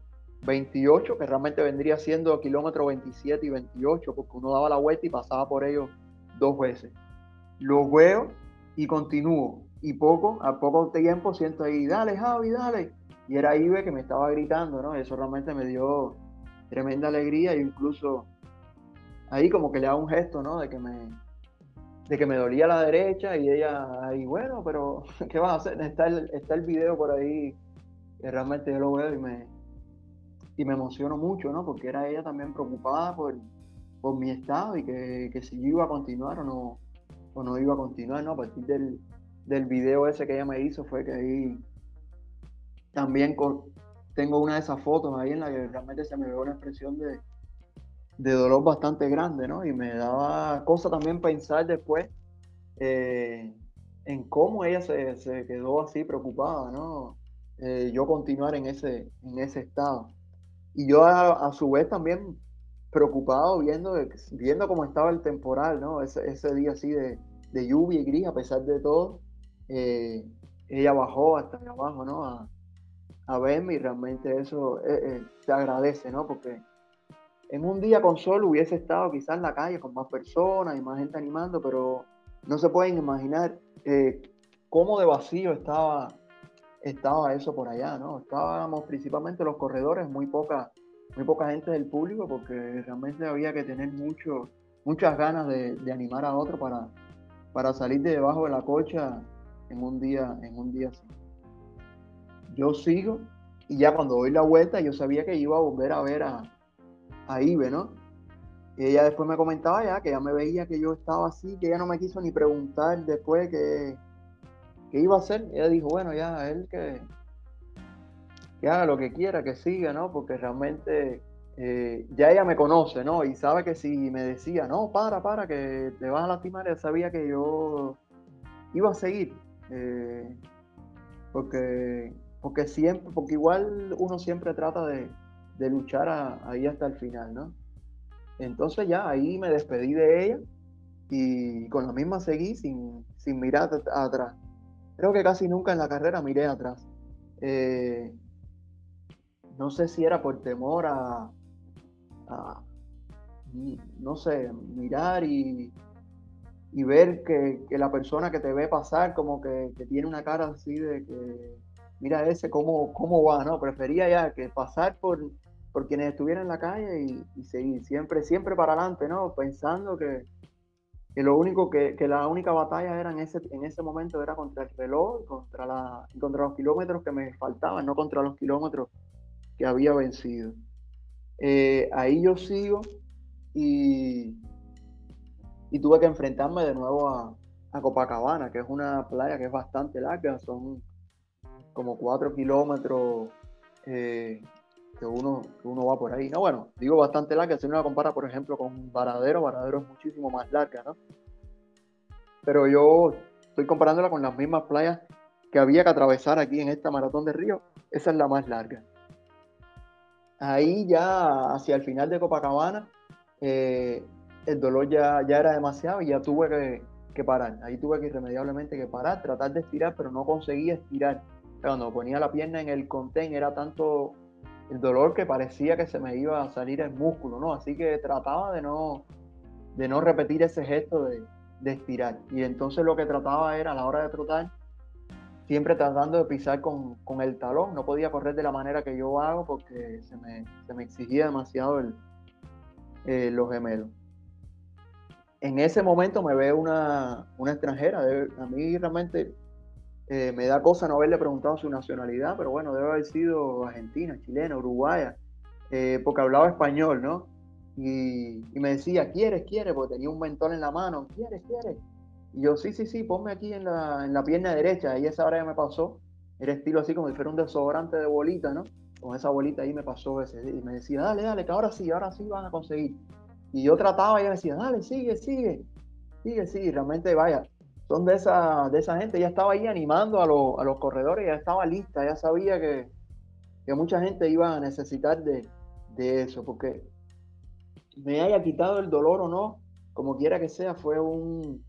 28, que realmente vendría siendo kilómetro 27 y 28, porque uno daba la vuelta y pasaba por ellos dos veces. Los veo y continúo. Y poco, a poco tiempo siento ahí, dale Javi, dale y era Ibe que me estaba gritando, ¿no? Eso realmente me dio tremenda alegría e incluso ahí como que le hago un gesto, ¿no? De que me, de que me dolía la derecha y ella ahí, bueno, pero <laughs> ¿qué vas a hacer? Está el, está el video por ahí realmente yo lo veo y me, y me emociono mucho, ¿no? Porque era ella también preocupada por, por mi estado y que, que, si yo iba a continuar o no, o no iba a continuar, ¿no? A partir del, del video ese que ella me hizo fue que ahí también tengo una de esas fotos ahí en la que realmente se me ve una expresión de, dolor bastante grande, ¿no? Y me daba cosa también pensar después eh, en cómo ella se, quedó así preocupada, ¿no? Eh, yo continuar en ese, en ese estado. Y yo a, su vez también preocupado viendo, viendo cómo estaba el temporal, ¿no? Ese, ese día así de, lluvia y gris, a pesar de todo, eh, ella bajó hasta abajo, ¿no? a verme y realmente eso eh, eh, se agradece, ¿no? Porque en un día con sol hubiese estado quizás en la calle con más personas y más gente animando, pero no se pueden imaginar eh, cómo de vacío estaba, estaba eso por allá, ¿no? Estábamos principalmente los corredores, muy poca, muy poca gente del público, porque realmente había que tener mucho, muchas ganas de, animar a otro para, para salir de debajo de la cocha en un día, en un día así yo sigo y ya cuando doy la vuelta yo sabía que iba a volver a ver a, a Ibe, ¿no? Y ella después me comentaba ya que ya me veía que yo estaba así, que ella no me quiso ni preguntar después iba a hacer. Ella dijo, bueno, ya él que, haga lo que quiera, que siga, ¿no? Porque realmente eh, ya ella me conoce, ¿no? Y sabe que si me decía, no, para, para, que te vas a lastimar, ella sabía que yo iba a seguir. Eh, porque porque siempre, porque igual uno siempre trata de, luchar ahí hasta el final, ¿no? Entonces ya ahí me despedí de ella y con la misma seguí sin, mirar atrás. Creo que casi nunca en la carrera miré atrás. Eh, no sé si era por temor a, no sé, mirar y, y ver que, la persona que te ve pasar como que, que tiene una cara así de que mira ese cómo, cómo va, ¿no? Prefería ya que pasar por, por quienes estuvieran en la calle y, seguir siempre, siempre para adelante, ¿no? Pensando que, lo único que, la única batalla era en ese, en ese momento era contra el reloj, contra, la, contra los kilómetros que me faltaban, no contra los kilómetros que había vencido. Eh, ahí yo sigo y, y tuve que enfrentarme de nuevo a, a Copacabana, que es una playa que es bastante larga, son como cuatro kilómetros eh, que, uno, uno va por ahí. No, bueno, digo bastante larga, si uno la compara, por ejemplo, con Varadero, Varadero es muchísimo más larga, ¿no? Pero yo estoy comparándola con las mismas playas que había que atravesar aquí en esta maratón de río, esa es la más larga. Ahí ya hacia el final de Copacabana, eh, el dolor ya, ya era demasiado y ya tuve que, que parar. Ahí tuve que irremediablemente que parar, tratar de estirar, pero no conseguía estirar cuando ponía la pierna en el contén era tanto el dolor que parecía que se me iba a salir el músculo, ¿no? Así que trataba de no, de no repetir ese gesto de, de estirar. Y entonces lo que trataba era a la hora de trotar, siempre tratando de pisar con, con, el talón. No podía correr de la manera que yo hago porque se me, se me exigía demasiado el, eh, los gemelos. En ese momento me ve una, una extranjera. a mí realmente eh, me da cosa no haberle preguntado su nacionalidad, pero bueno, debe haber sido argentina, chilena, uruguaya, eh, porque hablaba español, ¿no? Y, me decía, ¿quieres, quieres? Porque tenía un mentón en la mano, ¿quieres, quieres? Y yo, sí, sí, sí, ponme aquí en la, en la pierna derecha. Y esa hora ya me pasó, era estilo así como si fuera un desodorante de bolita, ¿no? Con esa bolita ahí me pasó ese. Y me decía, dale, dale, que ahora sí, ahora sí van a conseguir. Y yo trataba y ella me decía, dale, sigue, sigue, sigue, sigue. Realmente, vaya, son de esa, de esa gente. Ya estaba ahí animando a, a los corredores, ya estaba lista, ya sabía que, que mucha gente iba a necesitar de, de eso, porque me haya quitado el dolor o no, como quiera que sea, fue un,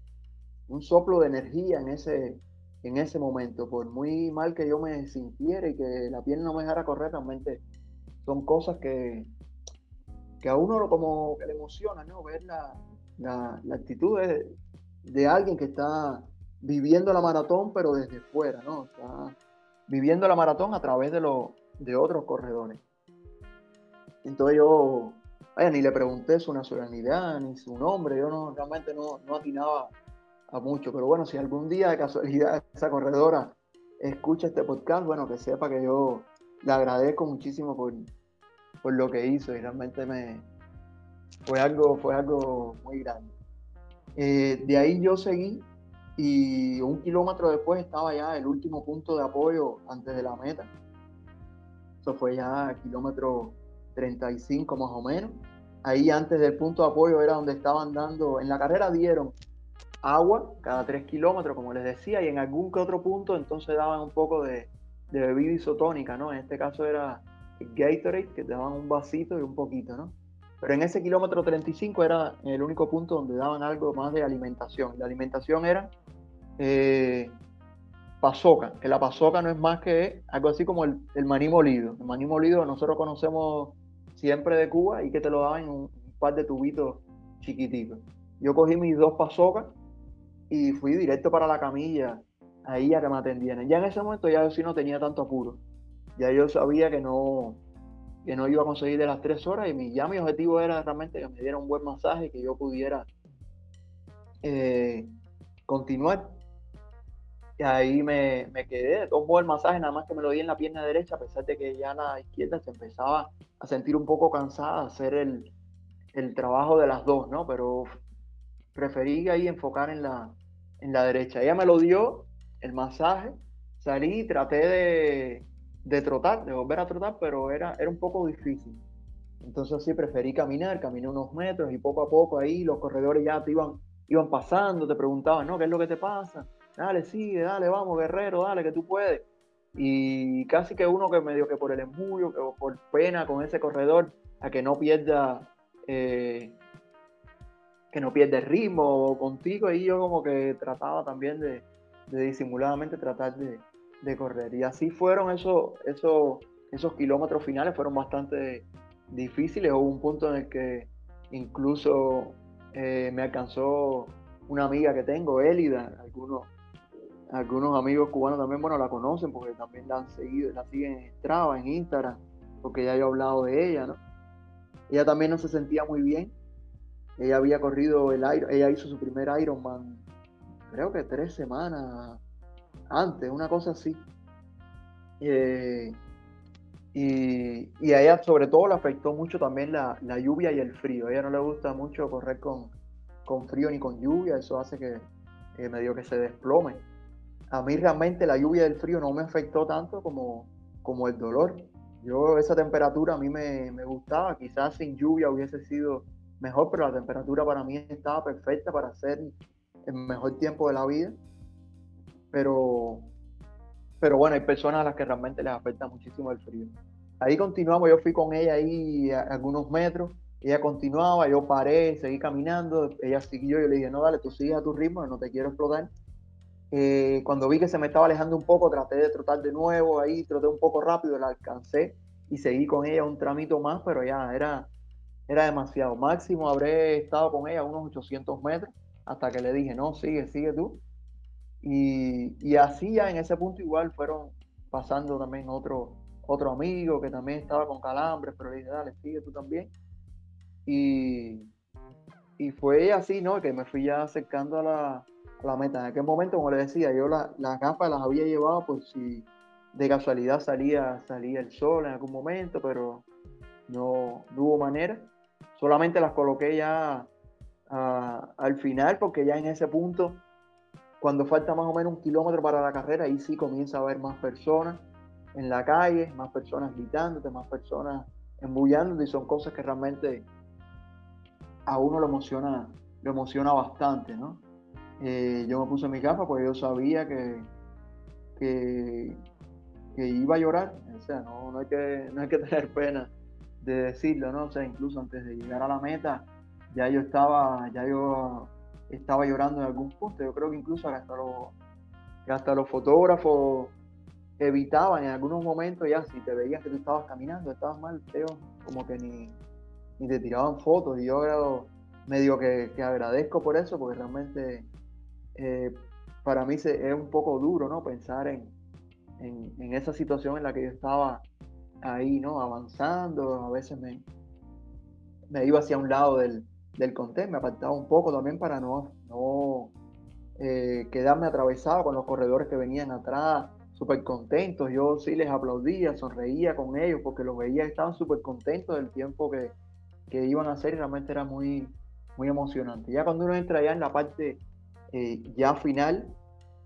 un soplo de energía en ese, en ese momento. Por muy mal que yo me sintiera y que la piel no me dejara correr, realmente son cosas que, que a uno como que le emociona, ¿no? Ver la, la, actitud de, de, alguien que está viviendo la maratón, pero desde fuera, ¿no? Está viviendo la maratón a través de, lo, de otros corredores. Entonces yo Vaya, ni le pregunté su nacionalidad, ni su nombre, yo no, realmente no, no atinaba a mucho, pero bueno, si algún día de casualidad <laughs> esa corredora escucha este podcast, bueno, que sepa que yo le agradezco muchísimo por, por lo que hizo y realmente me fue algo, fue algo muy grande. Eh, de ahí yo seguí y un kilómetro después estaba ya el último punto de apoyo antes de la meta. Eso fue ya kilómetro 35 más o menos. Ahí antes del punto de apoyo era donde estaban dando, en la carrera dieron agua cada 3 kilómetros, como les decía, y en algún que otro punto entonces daban un poco de, de bebida isotónica, ¿no? En este caso era Gatorade, que te daban un vasito y un poquito, ¿no? Pero en ese kilómetro 35 era el único punto donde daban algo más de alimentación. La alimentación era eh, pasoca, que la pasoca no es más que algo así como el, maní molido. El maní molido nosotros conocemos siempre de Cuba y que te lo daban en un, par de tubitos chiquititos. Yo cogí mis dos pasocas y fui directo para la camilla, ahí a que me atendieran. Ya en ese momento ya yo sí no tenía tanto apuro. Ya yo sabía que no, que no iba a conseguir de las tres horas y mi, ya mi objetivo era realmente que me diera un buen masaje que yo pudiera eh, continuar. Y ahí me, me quedé, tomó el masaje, nada más que me lo di en la pierna derecha, a pesar de que ya la izquierda se empezaba a sentir un poco cansada, hacer el, el trabajo de las dos, ¿no? Pero preferí ahí enfocar en la, en la derecha. Ella me lo dio, el masaje, salí, traté de, de trotar, de volver a trotar, pero era, era un poco difícil. Entonces sí, preferí caminar, caminé unos metros y poco a poco ahí los corredores ya te iban, iban pasando, te preguntaban, ¿no? ¿Qué es lo que te pasa? dale, sigue, dale, vamos, guerrero, dale, que tú puedes. Y casi que uno que medio que por el embuyo, o por pena con ese corredor, a que no pierda, eh, que no pierda el ritmo contigo, y yo como que trataba también de, disimuladamente tratar de, correr. Y así fueron esos, esos, esos kilómetros finales, fueron bastante difíciles. Hubo un punto en el que incluso eh, me alcanzó una amiga que tengo, Elida, algunos algunos amigos cubanos también, bueno, la conocen porque también la han seguido, la siguen en Strava, en Instagram, porque ya yo he hablado de ella, ¿no? Ella también no se sentía muy bien. Ella había corrido el Iron, ella hizo su primer Ironman, creo que tres semanas antes, una cosa así. Eh, y, y, a ella sobre todo le afectó mucho también la, lluvia y el frío. A ella no le gusta mucho correr con, con frío ni con lluvia, eso hace que eh, medio que se desplome a mí realmente la lluvia del frío no me afectó tanto como, como el dolor. Yo esa temperatura a mí me, gustaba, quizás sin lluvia hubiese sido mejor, pero la temperatura para mí estaba perfecta para hacer el mejor tiempo de la vida. Pero, pero bueno, hay personas a las que realmente les afecta muchísimo el frío. Ahí continuamos, yo fui con ella ahí algunos metros, ella continuaba, yo paré, seguí caminando, ella siguió, yo le dije, no, dale, tú sigues a tu ritmo, no te quiero explotar. Eh, cuando vi que se me estaba alejando un poco, traté de trotar de nuevo, ahí troté un poco rápido, la alcancé y seguí con ella un tramito más, pero ya era, era demasiado. Máximo habré estado con ella unos 800 metros hasta que le dije, no, sigue, sigue tú. Y, así ya en ese punto igual fueron pasando también otro, otro amigo que también estaba con calambres, pero le dije, dale, sigue tú también. Y, y fue así, ¿no? Que me fui ya acercando a la, a la meta. En aquel momento, como le decía, yo la, las gafas las había llevado por si de casualidad salía, salía el sol en algún momento, pero no, hubo manera. Solamente las coloqué ya al final, porque ya en ese punto, cuando falta más o menos un kilómetro para la carrera, ahí sí comienza a haber más personas en la calle, más personas gritándote, más personas embullándote, y son cosas que realmente a uno lo emociona, lo emociona bastante, ¿no? Eh, yo me puse mi gafas porque yo sabía que, que, iba a llorar, o sea, no, no, hay que, no hay que <laughs> tener pena de decirlo, ¿no? O sea, incluso antes de llegar a la meta, ya yo estaba, ya yo estaba llorando en algún punto. Yo creo que incluso hasta los, hasta los fotógrafos evitaban en algunos momentos ya, si te veías que tú estabas caminando, estabas mal, feo, como que ni, ni te tiraban fotos. Y yo medio que, que agradezco por eso, porque realmente eh, para mí se, es un poco duro, ¿no? Pensar en, en, esa situación en la que yo estaba ahí, ¿no? Avanzando, a veces me, me iba hacia un lado del, del conté, me apartaba un poco también para no, no eh, quedarme atravesado con los corredores que venían atrás, súper contentos. Yo sí les aplaudía, sonreía con ellos porque los veía, estaban súper contentos del tiempo que, que, iban a hacer y realmente era muy, muy emocionante. Ya cuando uno entra ya en la parte eh, ya final,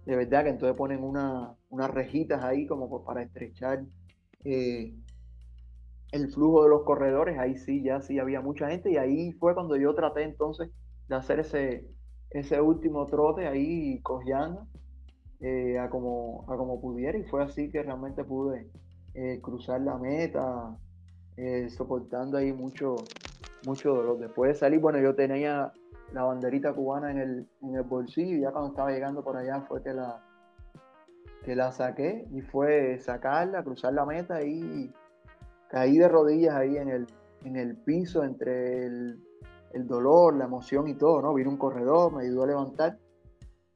de verdad que entonces ponen una, unas rejitas ahí como para estrechar eh, el flujo de los corredores, ahí sí, ya sí había mucha gente y ahí fue cuando yo traté entonces de hacer ese, ese último trote ahí cojeando eh, a, como, a como pudiera y fue así que realmente pude eh, cruzar la meta eh, soportando ahí mucho, mucho dolor. Después de salir, bueno, yo tenía la banderita cubana en el, en el bolsillo ya cuando estaba llegando por allá fue que la, que la saqué y fue sacarla, cruzar la meta y caí de rodillas ahí en el, en el piso entre el, dolor, la emoción y todo, ¿no? Vino un corredor, me ayudó a levantar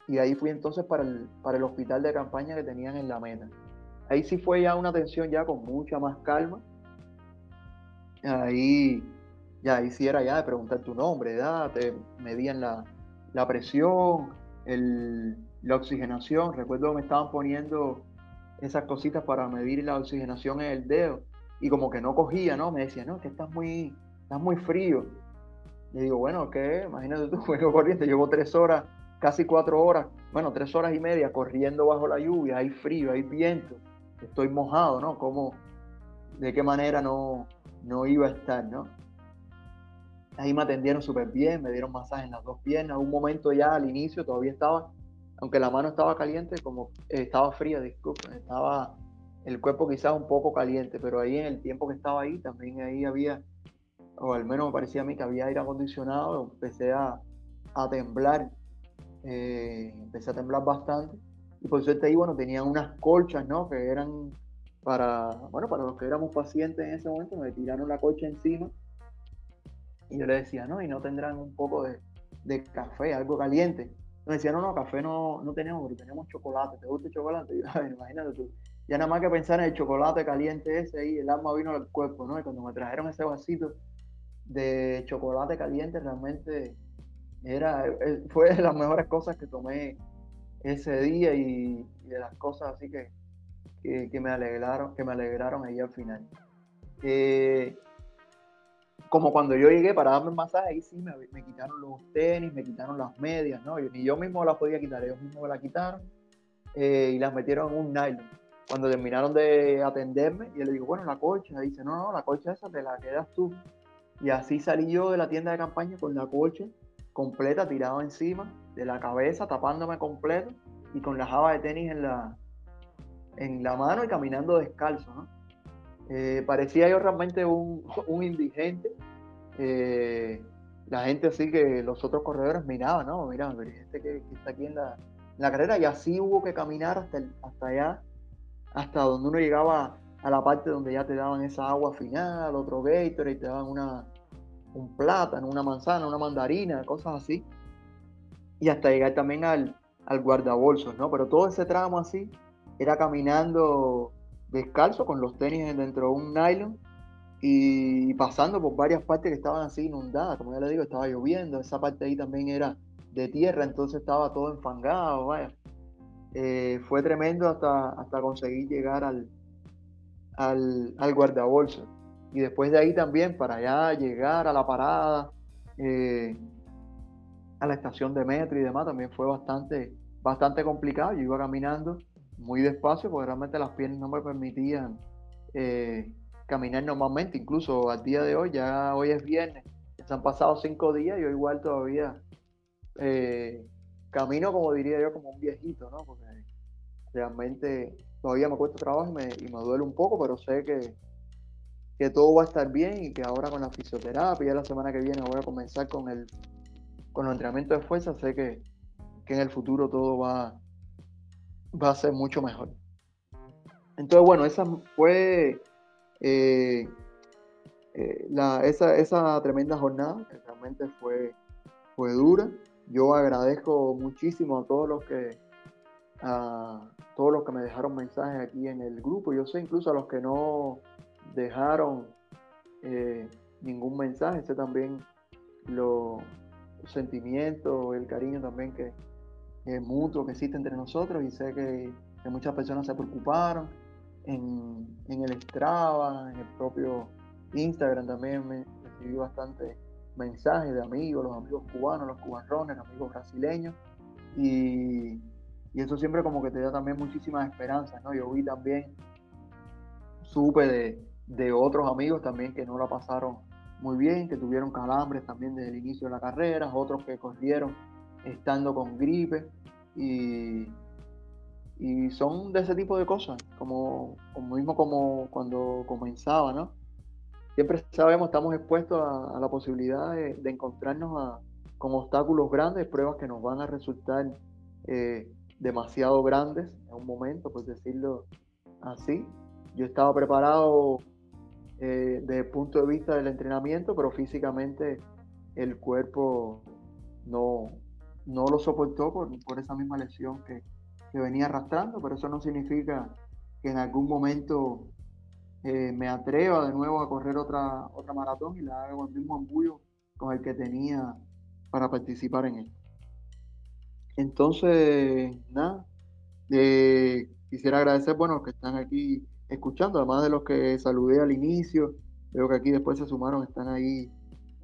y ahí fui entonces para el, para el hospital de campaña que tenían en la meta. Ahí sí fue ya una atención ya con mucha más calma. Ahí, ya ahí sí era ya de preguntar tu nombre, edad, te medían la, la presión, el, la oxigenación. Recuerdo que me estaban poniendo esas cositas para medir la oxigenación en el dedo y como que no cogía, ¿no? Me decía, no, que estás muy, estás muy frío. Y digo, bueno, ¿qué? Imagínate tú, <laughs> juego corriente, llevo tres horas, casi cuatro horas, bueno, tres horas y media corriendo bajo la lluvia, hay frío, hay viento, estoy mojado, ¿no? ¿Cómo, de qué manera no, no iba a estar, ¿no? Ahí me atendieron súper bien, me dieron masaje en las dos piernas. Un momento ya al inicio todavía estaba, aunque la mano estaba caliente, como eh, estaba fría, disculpen, estaba el cuerpo quizás un poco caliente, pero ahí en el tiempo que estaba ahí, también ahí había, o al menos me parecía a mí que había aire acondicionado, empecé a, temblar, eh, empecé a temblar bastante, y por suerte ahí, bueno, tenían unas colchas, ¿no? Que eran para, bueno, para los que éramos pacientes en ese momento, me tiraron la colcha encima, y yo le decía, no, y no tendrán un poco de, café, algo caliente. Me decía, no, no, café no, no tenemos, pero tenemos chocolate, ¿te gusta el chocolate? <laughs> Y yo, imagínate tú ya nada más que pensar en el chocolate caliente ese y el alma vino al cuerpo, ¿no? Y cuando me trajeron ese vasito de chocolate caliente, realmente era, eh, fue de las mejores cosas que tomé ese día y, de las cosas así que, que, me alegraron, que me alegraron ahí al final. Eh, como cuando yo llegué para darme el masaje, ahí sí me, me, quitaron los tenis, me quitaron las medias, ¿no? Y yo mismo las podía quitar, ellos mismos me las quitaron eh, y las metieron en un nylon cuando terminaron de atenderme, y le digo, bueno, la colcha, dice, no, no, la colcha esa te la quedas tú. Y así salí yo de la tienda de campaña con la colcha completa, tirada encima de la cabeza, tapándome completo, y con la java de tenis en la, en la mano y caminando descalzo, ¿no? Eh, parecía yo realmente un, <laughs> un indigente. Eh, la gente así que los otros corredores miraban, ¿no? Pero este que, está aquí en la, la, carrera, y así hubo que caminar hasta, hasta allá hasta donde uno llegaba a la parte donde ya te daban esa agua final, otro Gatorade, y te daban una, un plátano, una manzana, una mandarina, cosas así. Y hasta llegar también al, al guardabolsos, ¿no? Pero todo ese tramo así era caminando descalzo con los tenis dentro de un nylon y pasando por varias partes que estaban así inundadas, como ya le digo, estaba lloviendo, esa parte ahí también era de tierra, entonces estaba todo enfangado, vaya. Eh, fue tremendo hasta, hasta conseguir llegar al, al, al. Y después de ahí también para allá llegar a la parada, eh, a la estación de metro y demás, también fue bastante, bastante complicado. Yo iba caminando muy despacio porque realmente las piernas no me permitían eh, caminar normalmente. Incluso al día de hoy, ya hoy es viernes, se han pasado cinco días y yo igual todavía eh, camino como diría yo, como un viejito, ¿no? Porque realmente todavía me cuesta trabajo y me, duele un poco, pero sé que, que todo va a estar bien y que ahora con la fisioterapia, la semana que viene voy a comenzar con el con los entrenamientos de fuerza, sé que, que en el futuro todo va, va a ser mucho mejor. Entonces, bueno, esa fue eh, eh, la, esa, esa, tremenda jornada, que realmente fue, fue dura. Yo agradezco muchísimo a todos los que todos los que me dejaron mensajes aquí en el grupo. Yo sé incluso a los que no dejaron eh, ningún mensaje, sé también los sentimientos, el cariño también que, mutuo que existe entre nosotros. Y sé que, muchas personas se preocuparon en, el Strava, en el propio Instagram también me recibí bastante mensajes de amigos, los amigos cubanos, los cubanos, amigos brasileños. Y, eso siempre como que te da también muchísimas esperanzas, ¿no? Yo vi también, supe de, de otros amigos también que no la pasaron muy bien, que tuvieron calambres también desde el inicio de la carrera, otros que corrieron estando con gripe y, y son de ese tipo de cosas, como, mismo como cuando comenzaba, ¿no? Siempre sabemos, estamos expuestos a, la posibilidad de, encontrarnos con obstáculos grandes, pruebas que nos van a resultar eh, demasiado grandes en un momento, por decirlo así. Yo estaba preparado eh, desde el punto de vista del entrenamiento, pero físicamente el cuerpo no, no lo soportó por, por esa misma lesión que, que, venía arrastrando, pero eso no significa que en algún momento eh, me atreva de nuevo a correr otra, otra maratón y la haga con el mismo embullo con el que tenía para participar en él. Entonces, nada, eh, quisiera agradecer, bueno, que están aquí escuchando, además de los que saludé al inicio, veo que aquí después se sumaron, están ahí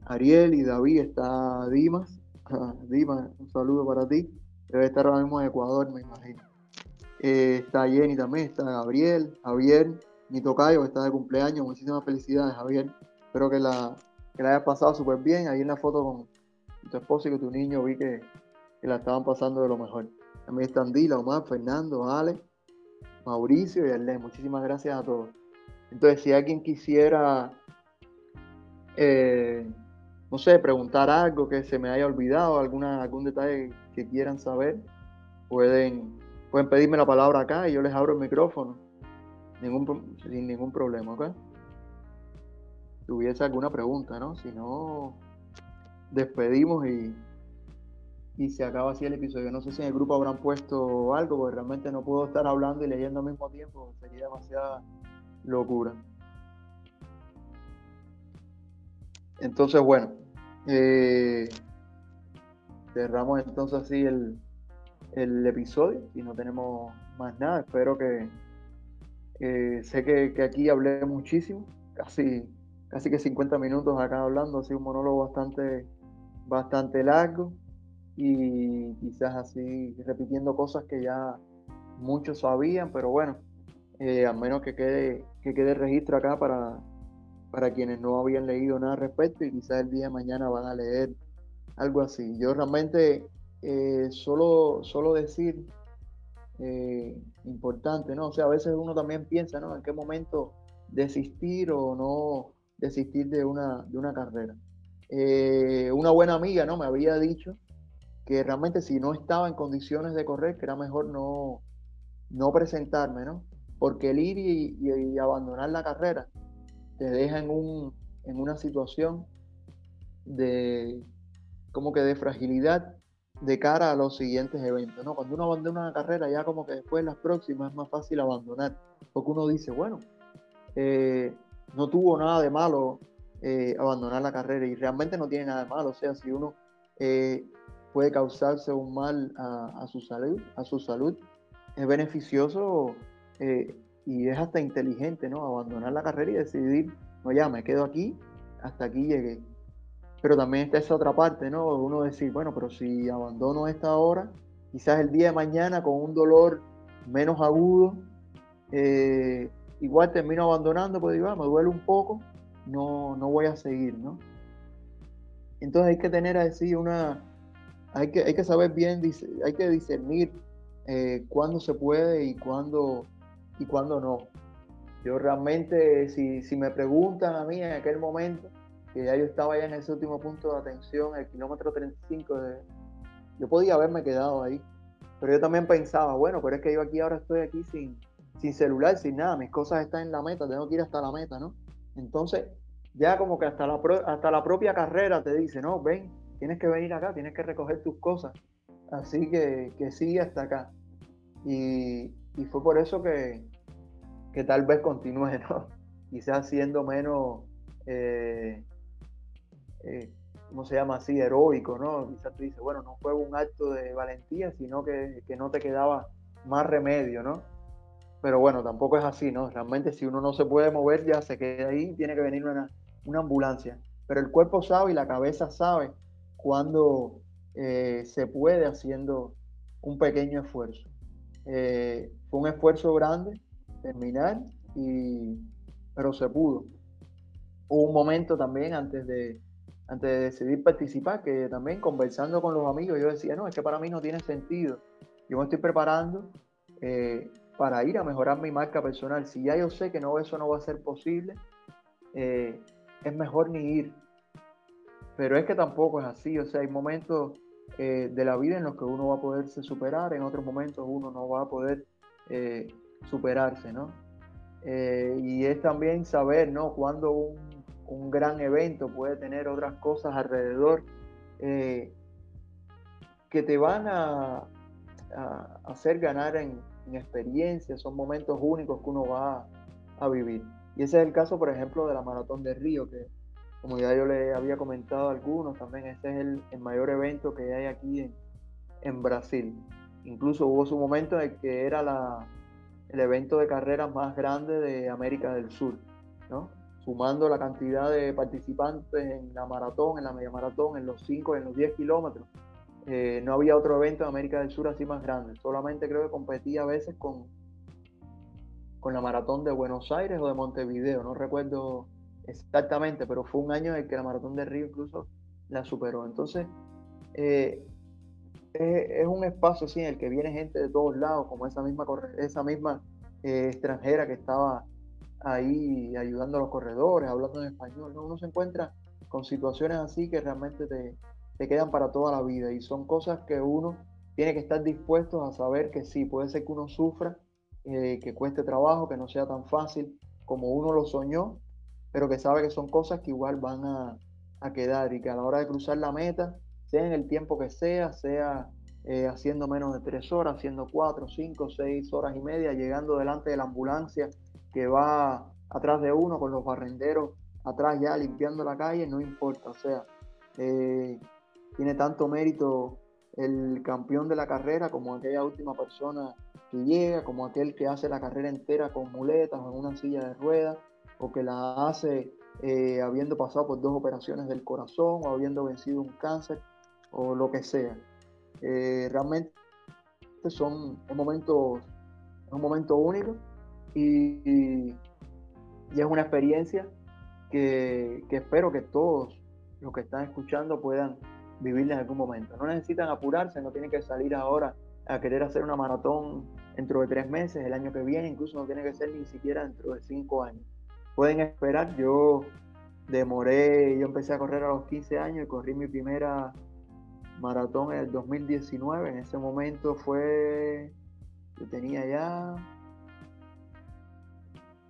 Ariel y David, está Dimas. <laughs> Dimas, un saludo para ti. Debe estar ahora mismo en Ecuador, me imagino. Eh, está Jenny también, está Gabriel, Javier, mi tocayo que está de cumpleaños. Muchísimas felicidades, Javier. Espero que la, que la hayas pasado súper bien. Ahí en la foto con tu esposo y con tu niño vi que, que la estaban pasando de lo mejor. También están Dila, Omar, Fernando, Ale, Mauricio y Arlen. Muchísimas gracias a todos. Entonces, si alguien quisiera, eh, no sé, preguntar algo que se me haya olvidado, alguna, algún detalle que quieran saber, pueden, pueden pedirme la palabra acá y yo les abro el micrófono. Ningún, sin ningún problema, ¿ok? Tuviese alguna pregunta, ¿no? Si no, despedimos y y se acaba así el episodio. No sé si en el grupo habrán puesto algo, porque realmente no puedo estar hablando y leyendo al mismo tiempo, sería demasiada locura. Entonces, bueno, eh, cerramos entonces así el, el, episodio y no tenemos más nada. Espero que sé que, que, aquí hablé muchísimo, casi, casi que 50 minutos acá hablando, así un monólogo bastante, bastante largo y quizás así repitiendo cosas que ya muchos sabían, pero bueno, eh, al menos que quede, que quede registro acá para, para quienes no habían leído nada al respecto y quizás el día de mañana van a leer algo así. Yo realmente eh, solo, solo decir eh, importante, ¿no? O sea, a veces uno también piensa, ¿no? En qué momento desistir o no desistir de una, de una carrera. una buena amiga, ¿no? Me había dicho que realmente si no estaba en condiciones de correr, que era mejor no, no presentarme, ¿no? porque el ir y, abandonar la carrera te deja en, un, en una situación de como que de fragilidad de cara a los siguientes eventos. ¿no? Cuando uno abandona una carrera, ya como que después las próximas es más fácil abandonar, porque uno dice, bueno, eh, no tuvo nada de malo eh, abandonar la carrera y realmente no tiene nada de malo. O sea, si uno eh, puede causarse un mal a, su salud, a su salud, es beneficioso y es hasta inteligente, ¿no? Abandonar la carrera y decidir, no, ya me quedo aquí, hasta aquí llegué. Pero también está esa otra parte, ¿no? Uno decir, bueno, pero si abandono esta hora, quizás el día de mañana con un dolor menos agudo, eh, igual termino abandonando, pues digo, ah, me duele un poco, no, no voy a seguir, ¿no? Entonces hay que tener así una, hay que, hay que saber bien, hay que discernir eh, cuándo se puede y cuándo, y cuándo no. Yo realmente, si, si me preguntan a mí en aquel momento, que ya yo estaba ya en ese último punto de atención, el kilómetro 35, de, yo podía haberme quedado ahí. Pero yo también pensaba, bueno, pero es que yo aquí ahora estoy aquí sin, sin celular, sin nada, mis cosas están en la meta, tengo que ir hasta la meta, ¿no? Entonces, ya como que hasta la, hasta la propia carrera te dice, no, ven, tienes que venir acá, tienes que recoger tus cosas. Así que, que sigue hasta acá. Y, y fue por eso que, que, tal vez continúe, ¿no? <laughs> Quizás siendo menos, eh, eh, ¿cómo se llama así? Heroico, ¿no? Quizás tú dices, bueno, no fue un acto de valentía, sino que, no te quedaba más remedio, ¿no? Pero bueno, tampoco es así, ¿no? Realmente si uno no se puede mover, ya se queda ahí, tiene que venir una, ambulancia. Pero el cuerpo sabe y la cabeza sabe cuando eh, se puede haciendo un pequeño esfuerzo. Eh, fue un esfuerzo grande terminar, y, pero se pudo. Hubo un momento también antes de, antes de decidir participar, que también conversando con los amigos, yo decía, no, es que para mí no tiene sentido. Yo me estoy preparando eh, para ir a mejorar mi marca personal. Si ya yo sé que no, eso no va a ser posible, es mejor ni ir. Pero es que tampoco es así, o sea, hay momentos eh, de la vida en los que uno va a poderse superar, en otros momentos uno no va a poder superarse, ¿no? y es también saber, ¿no? Cuando un un gran evento, puede tener otras cosas alrededor eh, que te van a, hacer ganar en, experiencia, son momentos únicos que uno va a, vivir. Y ese es el caso, por ejemplo, de la Maratón de Río, que como ya yo le había comentado algunos, también ese es el, mayor evento que hay aquí en, Brasil. Incluso hubo su momento en el que era el evento de carreras más grande de América del Sur, ¿no? sumando la cantidad de participantes en la maratón, en la media maratón, en los 5, en los 10 kilómetros, eh, no había otro evento en América del Sur así más grande. Solamente creo que competía a veces con, con la maratón de Buenos Aires o de Montevideo, no recuerdo exactamente, pero fue un año en el que la maratón de Río incluso la superó. Entonces, eh, es, un espacio así en el que viene gente de todos lados, como esa misma, esa misma eh, extranjera que estaba ahí ayudando a los corredores, hablando en español. Uno se encuentra con situaciones así que realmente te, quedan para toda la vida y son cosas que uno tiene que estar dispuesto a saber que sí, puede ser que uno sufra, eh, que cueste trabajo, que no sea tan fácil como uno lo soñó, pero que sabe que son cosas que igual van a, quedar y que a la hora de cruzar la meta, sea en el tiempo que sea, sea eh, haciendo menos de tres horas, haciendo cuatro, cinco, seis horas y media, llegando delante de la ambulancia que va atrás de uno con los barrenderos atrás ya limpiando la calle, no importa, o sea, eh, tiene tanto mérito el campeón de la carrera como aquella última persona que llega, como aquel que hace la carrera entera con muletas o en una silla de ruedas, o que la hace eh, habiendo pasado por dos operaciones del corazón o habiendo vencido un cáncer o lo que sea. Eh, realmente son momentos, un momento único y, es una experiencia que, espero que todos los que están escuchando puedan vivir en algún momento. No necesitan apurarse, no tienen que salir ahora a querer hacer una maratón dentro de tres meses, el año que viene, incluso no tiene que ser ni siquiera dentro de cinco años. Pueden esperar, yo demoré, yo empecé a correr a los 15 años y corrí mi primera maratón en el 2019, en ese momento fue, yo tenía ya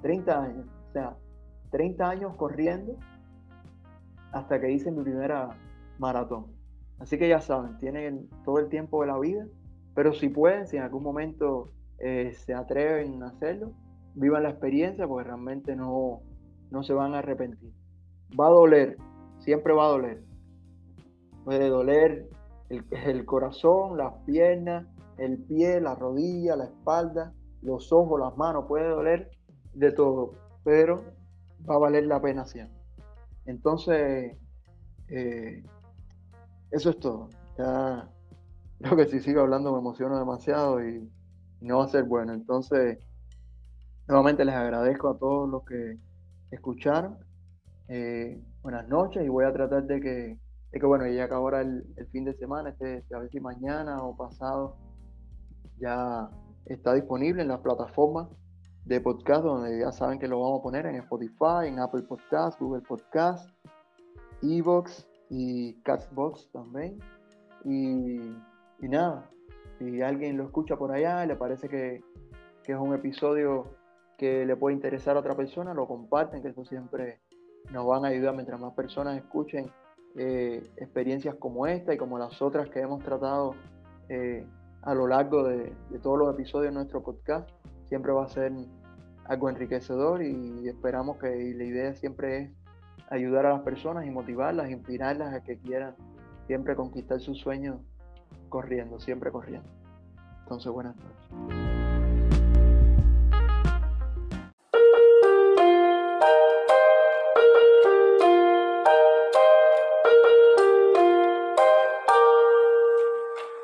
30 años. O sea, 30 años corriendo hasta que hice mi primera maratón. Así que ya saben, tienen todo el tiempo de la vida, pero si pueden, si en algún momento eh, se atreven a hacerlo, vivan la experiencia porque realmente no, no se van a arrepentir. Va a doler, siempre va a doler. Puede doler el, corazón, las piernas, el pie, la rodilla, la espalda, los ojos, las manos, puede doler de todo, pero va a valer la pena siempre. Entonces, eh, eso es todo. Ya creo que si sigo hablando me emociono demasiado y, no va a ser bueno. Entonces, nuevamente les agradezco a todos los que escucharon. Eh, buenas noches y voy a tratar de que, bueno, ya que ahora el, fin de semana, este, a ver si mañana o pasado ya está disponible en las plataformas de podcast donde ya saben que lo vamos a poner en Spotify, en Apple Podcast, Google Podcast, Evox y Castbox también. Y, nada, si alguien lo escucha por allá, le parece que, es un episodio que le puede interesar a otra persona, lo comparten, que eso siempre nos van a ayudar mientras más personas escuchen eh, experiencias como esta y como las otras que hemos tratado eh, a lo largo de, todos los episodios de nuestro podcast. Siempre va a ser algo enriquecedor y esperamos que la idea siempre es ayudar a las personas y motivarlas, inspirarlas a que quieran siempre conquistar sus sueños corriendo, siempre corriendo. Entonces, buenas noches.